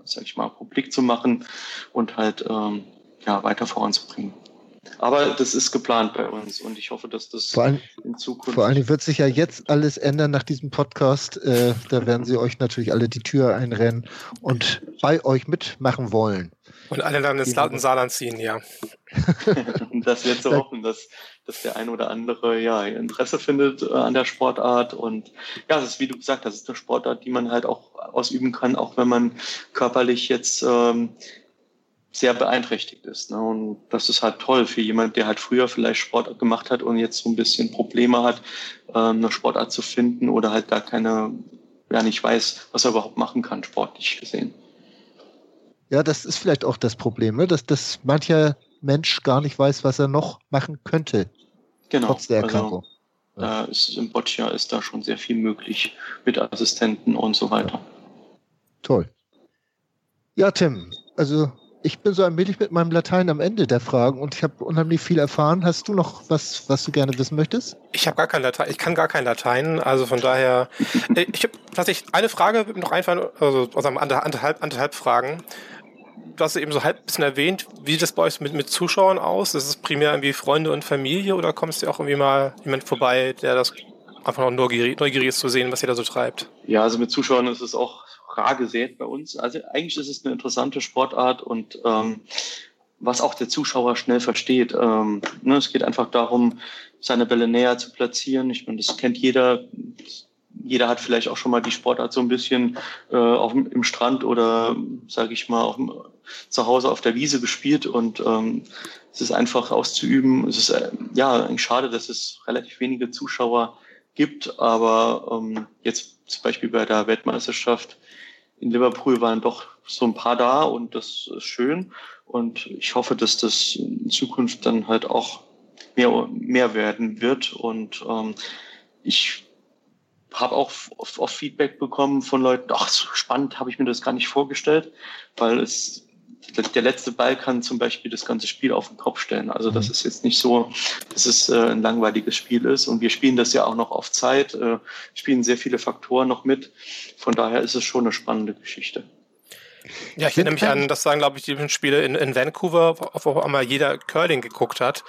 sag ich mal, publik zu machen und halt ähm, ja, weiter voranzubringen. Aber das ist geplant bei uns und ich hoffe, dass das allem, in Zukunft. Vor allem wird sich ja jetzt alles ändern nach diesem Podcast. Äh, da werden sie euch natürlich alle die Tür einrennen und bei euch mitmachen wollen. Und alle dann ins Saarland ziehen, ja. [laughs] das wird so hoffen, dass, dass der ein oder andere ja Interesse findet äh, an der Sportart. Und ja, das ist, wie du gesagt hast, das ist eine Sportart, die man halt auch ausüben kann, auch wenn man körperlich jetzt ähm, sehr beeinträchtigt ist. Ne? Und das ist halt toll für jemand, der halt früher vielleicht Sport gemacht hat und jetzt so ein bisschen Probleme hat, ähm, eine Sportart zu finden oder halt da keine, ja nicht weiß, was er überhaupt machen kann, sportlich gesehen. Ja, das ist vielleicht auch das Problem, ne? dass, dass mancher Mensch gar nicht weiß, was er noch machen könnte. Genau. Trotz der also Erkrankung. Also, da ist im Boccia ist da schon sehr viel möglich mit Assistenten und so weiter. Toll. Ja, Tim, also ich bin so allmählich mit meinem Latein am Ende der Fragen und ich habe unheimlich viel erfahren. Hast du noch was, was du gerne wissen möchtest? Ich habe gar kein Latein, ich kann gar kein Latein, also von daher. [laughs] Äh, ich habe tatsächlich eine Frage noch einfallen, also einem anderthalb, anderthalb Fragen. Du hast eben so halb ein bisschen erwähnt, wie sieht das bei euch mit, mit Zuschauern aus? Ist es primär irgendwie Freunde und Familie oder kommst du auch irgendwie mal jemand vorbei, der das einfach noch neugierig, neugierig ist zu sehen, was ihr da so treibt? Ja, also mit Zuschauern ist es auch rar gesät bei uns. Also eigentlich ist es eine interessante Sportart und ähm, was auch der Zuschauer schnell versteht. Ähm, ne, es geht einfach darum, seine Bälle näher zu platzieren. Ich meine, das kennt jeder. Jeder hat vielleicht auch schon mal die Sportart so ein bisschen äh, auf, im Strand oder, sage ich mal, auf, zu Hause auf der Wiese gespielt und ähm, es ist einfach auszuüben. Es ist äh, ja schade, dass es relativ wenige Zuschauer gibt, aber ähm, jetzt zum Beispiel bei der Weltmeisterschaft in Liverpool waren doch so ein paar da und das ist schön. Und ich hoffe, dass das in Zukunft dann halt auch mehr, mehr werden wird. Und ähm, ich habe auch oft Feedback bekommen von Leuten, ach, so spannend habe ich mir das gar nicht vorgestellt, weil es der letzte Ball kann zum Beispiel das ganze Spiel auf den Kopf stellen. Also das mhm. ist jetzt nicht so, dass es äh, ein langweiliges Spiel ist. Und wir spielen das ja auch noch auf Zeit, äh, spielen sehr viele Faktoren noch mit. Von daher ist es schon eine spannende Geschichte. Ja, ich erinnere mich an, das sagen, glaube ich, die Spiele in, in Vancouver, wo einmal jeder Curling geguckt hat.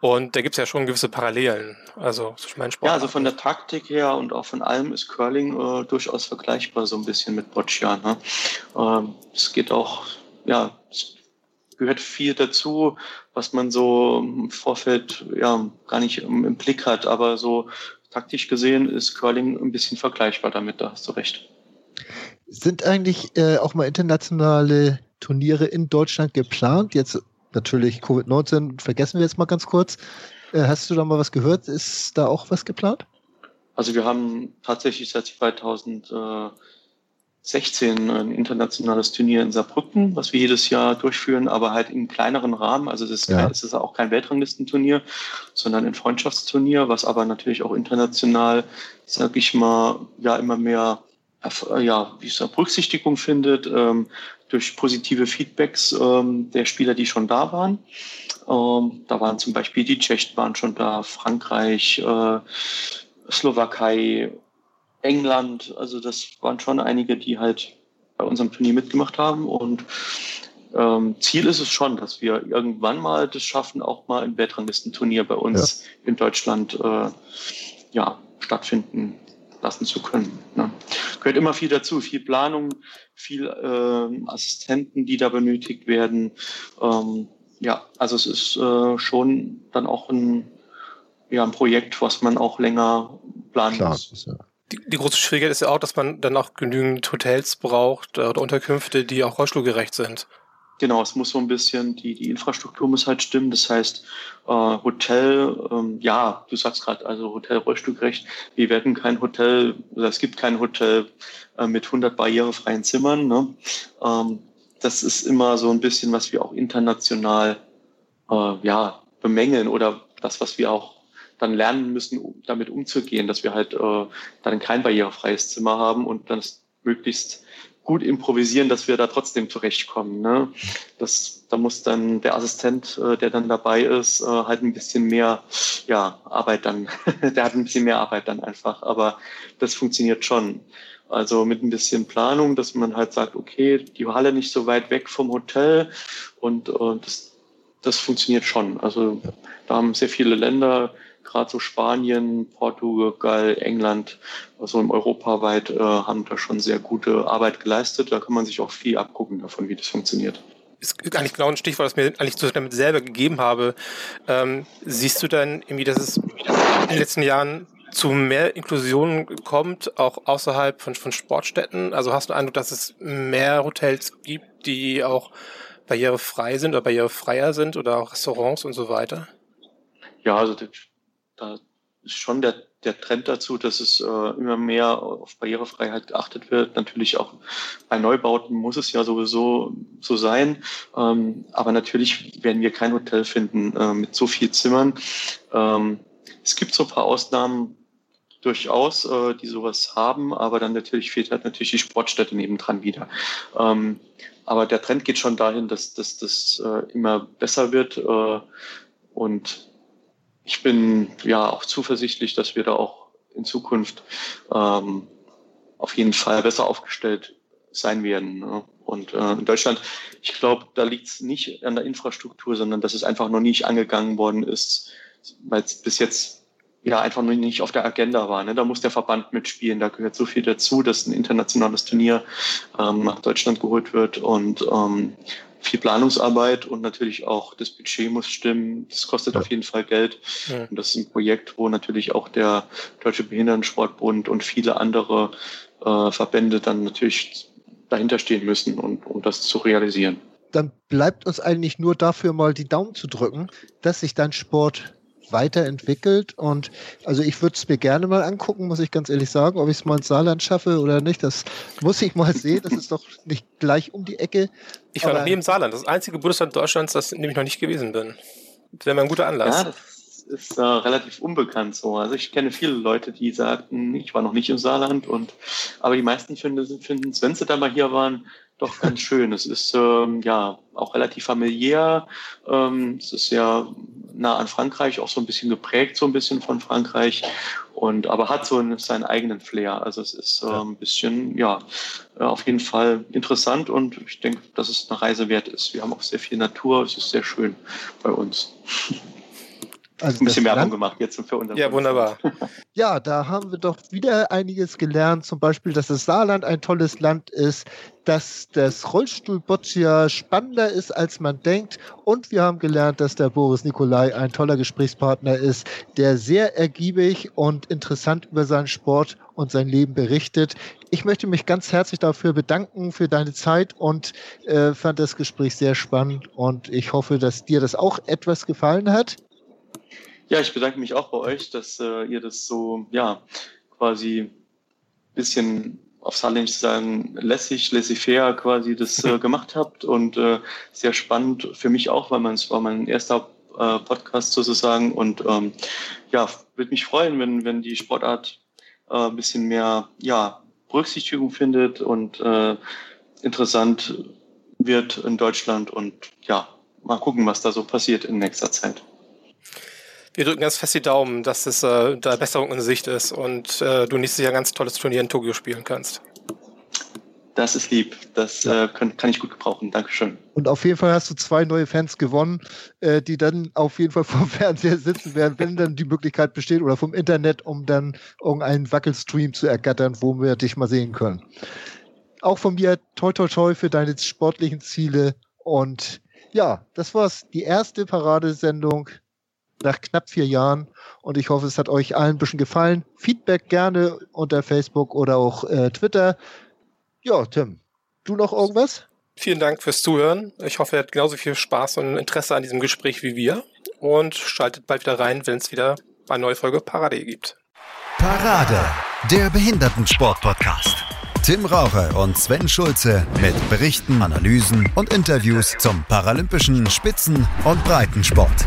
Und da gibt es ja schon gewisse Parallelen. Also mein Sport. Ja, also von der Taktik her und auch von allem ist Curling äh, durchaus vergleichbar so ein bisschen mit Boccia. Ne? Ähm, es geht auch ja, es gehört viel dazu, was man so im Vorfeld ja gar nicht im, im Blick hat. Aber so taktisch gesehen ist Curling ein bisschen vergleichbar damit, da hast du recht. Sind eigentlich äh, auch mal internationale Turniere in Deutschland geplant? Jetzt natürlich Covid-19 vergessen wir jetzt mal ganz kurz. Äh, hast du da mal was gehört? Ist da auch was geplant? Also wir haben tatsächlich seit 2000 äh, 16 ein internationales Turnier in Saarbrücken, was wir jedes Jahr durchführen, aber halt im kleineren Rahmen. Also es ist, ja. es ist auch kein Weltranglistenturnier, sondern ein Freundschaftsturnier, was aber natürlich auch international, sag ich mal, ja immer mehr ja, wie es Berücksichtigung findet, ähm, durch positive Feedbacks ähm, der Spieler, die schon da waren. Ähm, da waren zum Beispiel die Tschechen waren schon da, Frankreich, äh, Slowakei, England, also das waren schon einige, die halt bei unserem Turnier mitgemacht haben. Und ähm, Ziel ist es schon, dass wir irgendwann mal das schaffen, auch mal ein Weltranglistenturnier bei uns ja. in Deutschland äh, ja, stattfinden lassen zu können. Ne? Gehört immer viel dazu, viel Planung, viel äh, Assistenten, die da benötigt werden. Ähm, ja, also es ist äh, schon dann auch ein, ja, ein Projekt, was man auch länger planen Klar, muss. Ja die, die große Schwierigkeit ist ja auch, dass man dann auch genügend Hotels braucht äh, oder Unterkünfte, die auch rollstuhlgerecht sind. Genau, es muss so ein bisschen, die, die Infrastruktur muss halt stimmen. Das heißt, äh, Hotel, ähm, ja, du sagst gerade, also Hotel rollstuhlgerecht. Wir werden kein Hotel, oder es gibt kein Hotel äh, mit 100 barrierefreien Zimmern. Ne? Ähm, das ist immer so ein bisschen, was wir auch international äh, ja, bemängeln oder das, was wir auch dann lernen müssen, damit umzugehen, dass wir halt äh, dann kein barrierefreies Zimmer haben und dann möglichst gut improvisieren, dass wir da trotzdem zurechtkommen. Ne? Das, da muss dann der Assistent, äh, der dann dabei ist, äh, halt ein bisschen mehr ja, Arbeit dann, [laughs] der hat ein bisschen mehr Arbeit dann einfach, aber das funktioniert schon. Also mit ein bisschen Planung, dass man halt sagt, okay, die Halle nicht so weit weg vom Hotel und, und das, das funktioniert schon. Also da haben sehr viele Länder gerade so Spanien, Portugal, England, also im europaweit, äh, haben da schon sehr gute Arbeit geleistet. Da kann man sich auch viel abgucken davon, wie das funktioniert ist eigentlich genau ein Stichwort, das mir eigentlich damit selber gegeben habe. Ähm, siehst du dann irgendwie, dass es in den letzten Jahren zu mehr Inklusion kommt, auch außerhalb von, von Sportstätten? Also hast du den Eindruck, dass es mehr Hotels gibt, die auch barrierefrei sind oder barrierefreier sind oder auch Restaurants und so weiter? Ja, also da ist schon der, der Trend dazu, dass es äh, immer mehr auf Barrierefreiheit geachtet wird. Natürlich auch bei Neubauten muss es ja sowieso so sein. Ähm, aber natürlich werden wir kein Hotel finden äh, mit so viel Zimmern. Ähm, es gibt so ein paar Ausnahmen durchaus, äh, die sowas haben, aber dann natürlich fehlt halt natürlich die Sportstätte nebendran wieder. Ähm, aber der Trend geht schon dahin, dass das äh, immer besser wird. Äh, und ich bin ja auch zuversichtlich, dass wir da auch in Zukunft ähm, auf jeden Fall besser aufgestellt sein werden. Ne? Und äh, in Deutschland, ich glaube, da liegt es nicht an der Infrastruktur, sondern dass es einfach noch nicht angegangen worden ist, weil es bis jetzt ja einfach noch nicht auf der Agenda war. Ne? Da muss der Verband mitspielen. Da gehört so viel dazu, dass ein internationales Turnier ähm, nach Deutschland geholt wird und ähm, viel Planungsarbeit und natürlich auch das Budget muss stimmen. Das kostet ja. auf jeden Fall Geld. Ja. Und das ist ein Projekt, wo natürlich auch der Deutsche Behindertensportbund und viele andere äh, Verbände dann natürlich dahinter stehen müssen, und, um das zu realisieren. Dann bleibt uns eigentlich nur dafür mal die Daumen zu drücken, dass sich dein Sport weiterentwickelt. Und also ich würde es mir gerne mal angucken, muss ich ganz ehrlich sagen, ob ich es mal ins Saarland schaffe oder nicht. Das muss ich mal sehen. Das ist doch nicht gleich um die Ecke. Ich war Aber noch nie im Saarland. Das einzige Bundesland Deutschlands, das nämlich noch nicht gewesen bin. Das wäre mal ein guter Anlass. Ja, das ist äh, relativ unbekannt so. Also ich kenne viele Leute, die sagten, ich war noch nicht im Saarland und aber die meisten finden, finden wenn sie da mal hier waren, doch ganz schön. Es ist ähm, ja auch relativ familiär. Ähm, es ist ja nah an Frankreich, auch so ein bisschen geprägt, so ein bisschen von Frankreich. Und aber hat so einen, seinen eigenen Flair. Also es ist äh, ein bisschen, ja, äh, auf jeden Fall interessant und ich denke, dass es eine Reise wert ist. Wir haben auch sehr viel Natur, es ist sehr schön bei uns. [laughs] Also ein bisschen Werbung Land gemacht jetzt für unseren. Ja, wunderbar. [laughs] Ja, da haben wir doch wieder einiges gelernt. Zum Beispiel, dass das Saarland ein tolles Land ist, dass das Rollstuhlboccia spannender ist, als man denkt. Und wir haben gelernt, dass der Boris Nikolai ein toller Gesprächspartner ist, der sehr ergiebig und interessant über seinen Sport und sein Leben berichtet. Ich möchte mich ganz herzlich dafür bedanken für deine Zeit und äh, fand das Gespräch sehr spannend und ich hoffe, dass dir das auch etwas gefallen hat. Ja, ich bedanke mich auch bei euch, dass äh, ihr das so, ja, quasi bisschen auf Saarländisch sagen, lässig, laissez-faire quasi das äh, [laughs] gemacht habt und äh, sehr spannend für mich auch, weil man es war mein erster äh, Podcast sozusagen und ähm, ja, würde mich freuen, wenn, wenn die Sportart äh, ein bisschen mehr, ja, Berücksichtigung findet und äh, interessant wird in Deutschland und ja, mal gucken, was da so passiert in nächster Zeit wir drücken ganz fest die Daumen, dass es äh, da Besserung in Sicht ist und äh, du nächstes Jahr ein ganz tolles Turnier in Tokio spielen kannst. Das ist lieb. Das ja. äh, kann, kann, ich gut gebrauchen. Dankeschön. Und auf jeden Fall hast du zwei neue Fans gewonnen, äh, die dann auf jeden Fall [laughs] vom Fernseher sitzen werden, wenn dann die Möglichkeit besteht oder vom Internet, um dann irgendeinen Wackelstream zu ergattern, wo wir dich mal sehen können. Auch von mir toi toi toi für deine sportlichen Ziele. Und ja, das war's. Die erste Paradesendung nach knapp vier Jahren. Und ich hoffe, es hat euch allen ein bisschen gefallen. Feedback gerne unter Facebook oder auch äh, Twitter. Ja, Tim, du noch irgendwas? Vielen Dank fürs Zuhören. Ich hoffe, ihr habt genauso viel Spaß und Interesse an diesem Gespräch wie wir. Und schaltet bald wieder rein, wenn es wieder eine neue Folge Parade gibt. Parade, der Behindertensport-Podcast. Tim Raucher und Sven Schulze mit Berichten, Analysen und Interviews zum paralympischen Spitzen- und Breitensport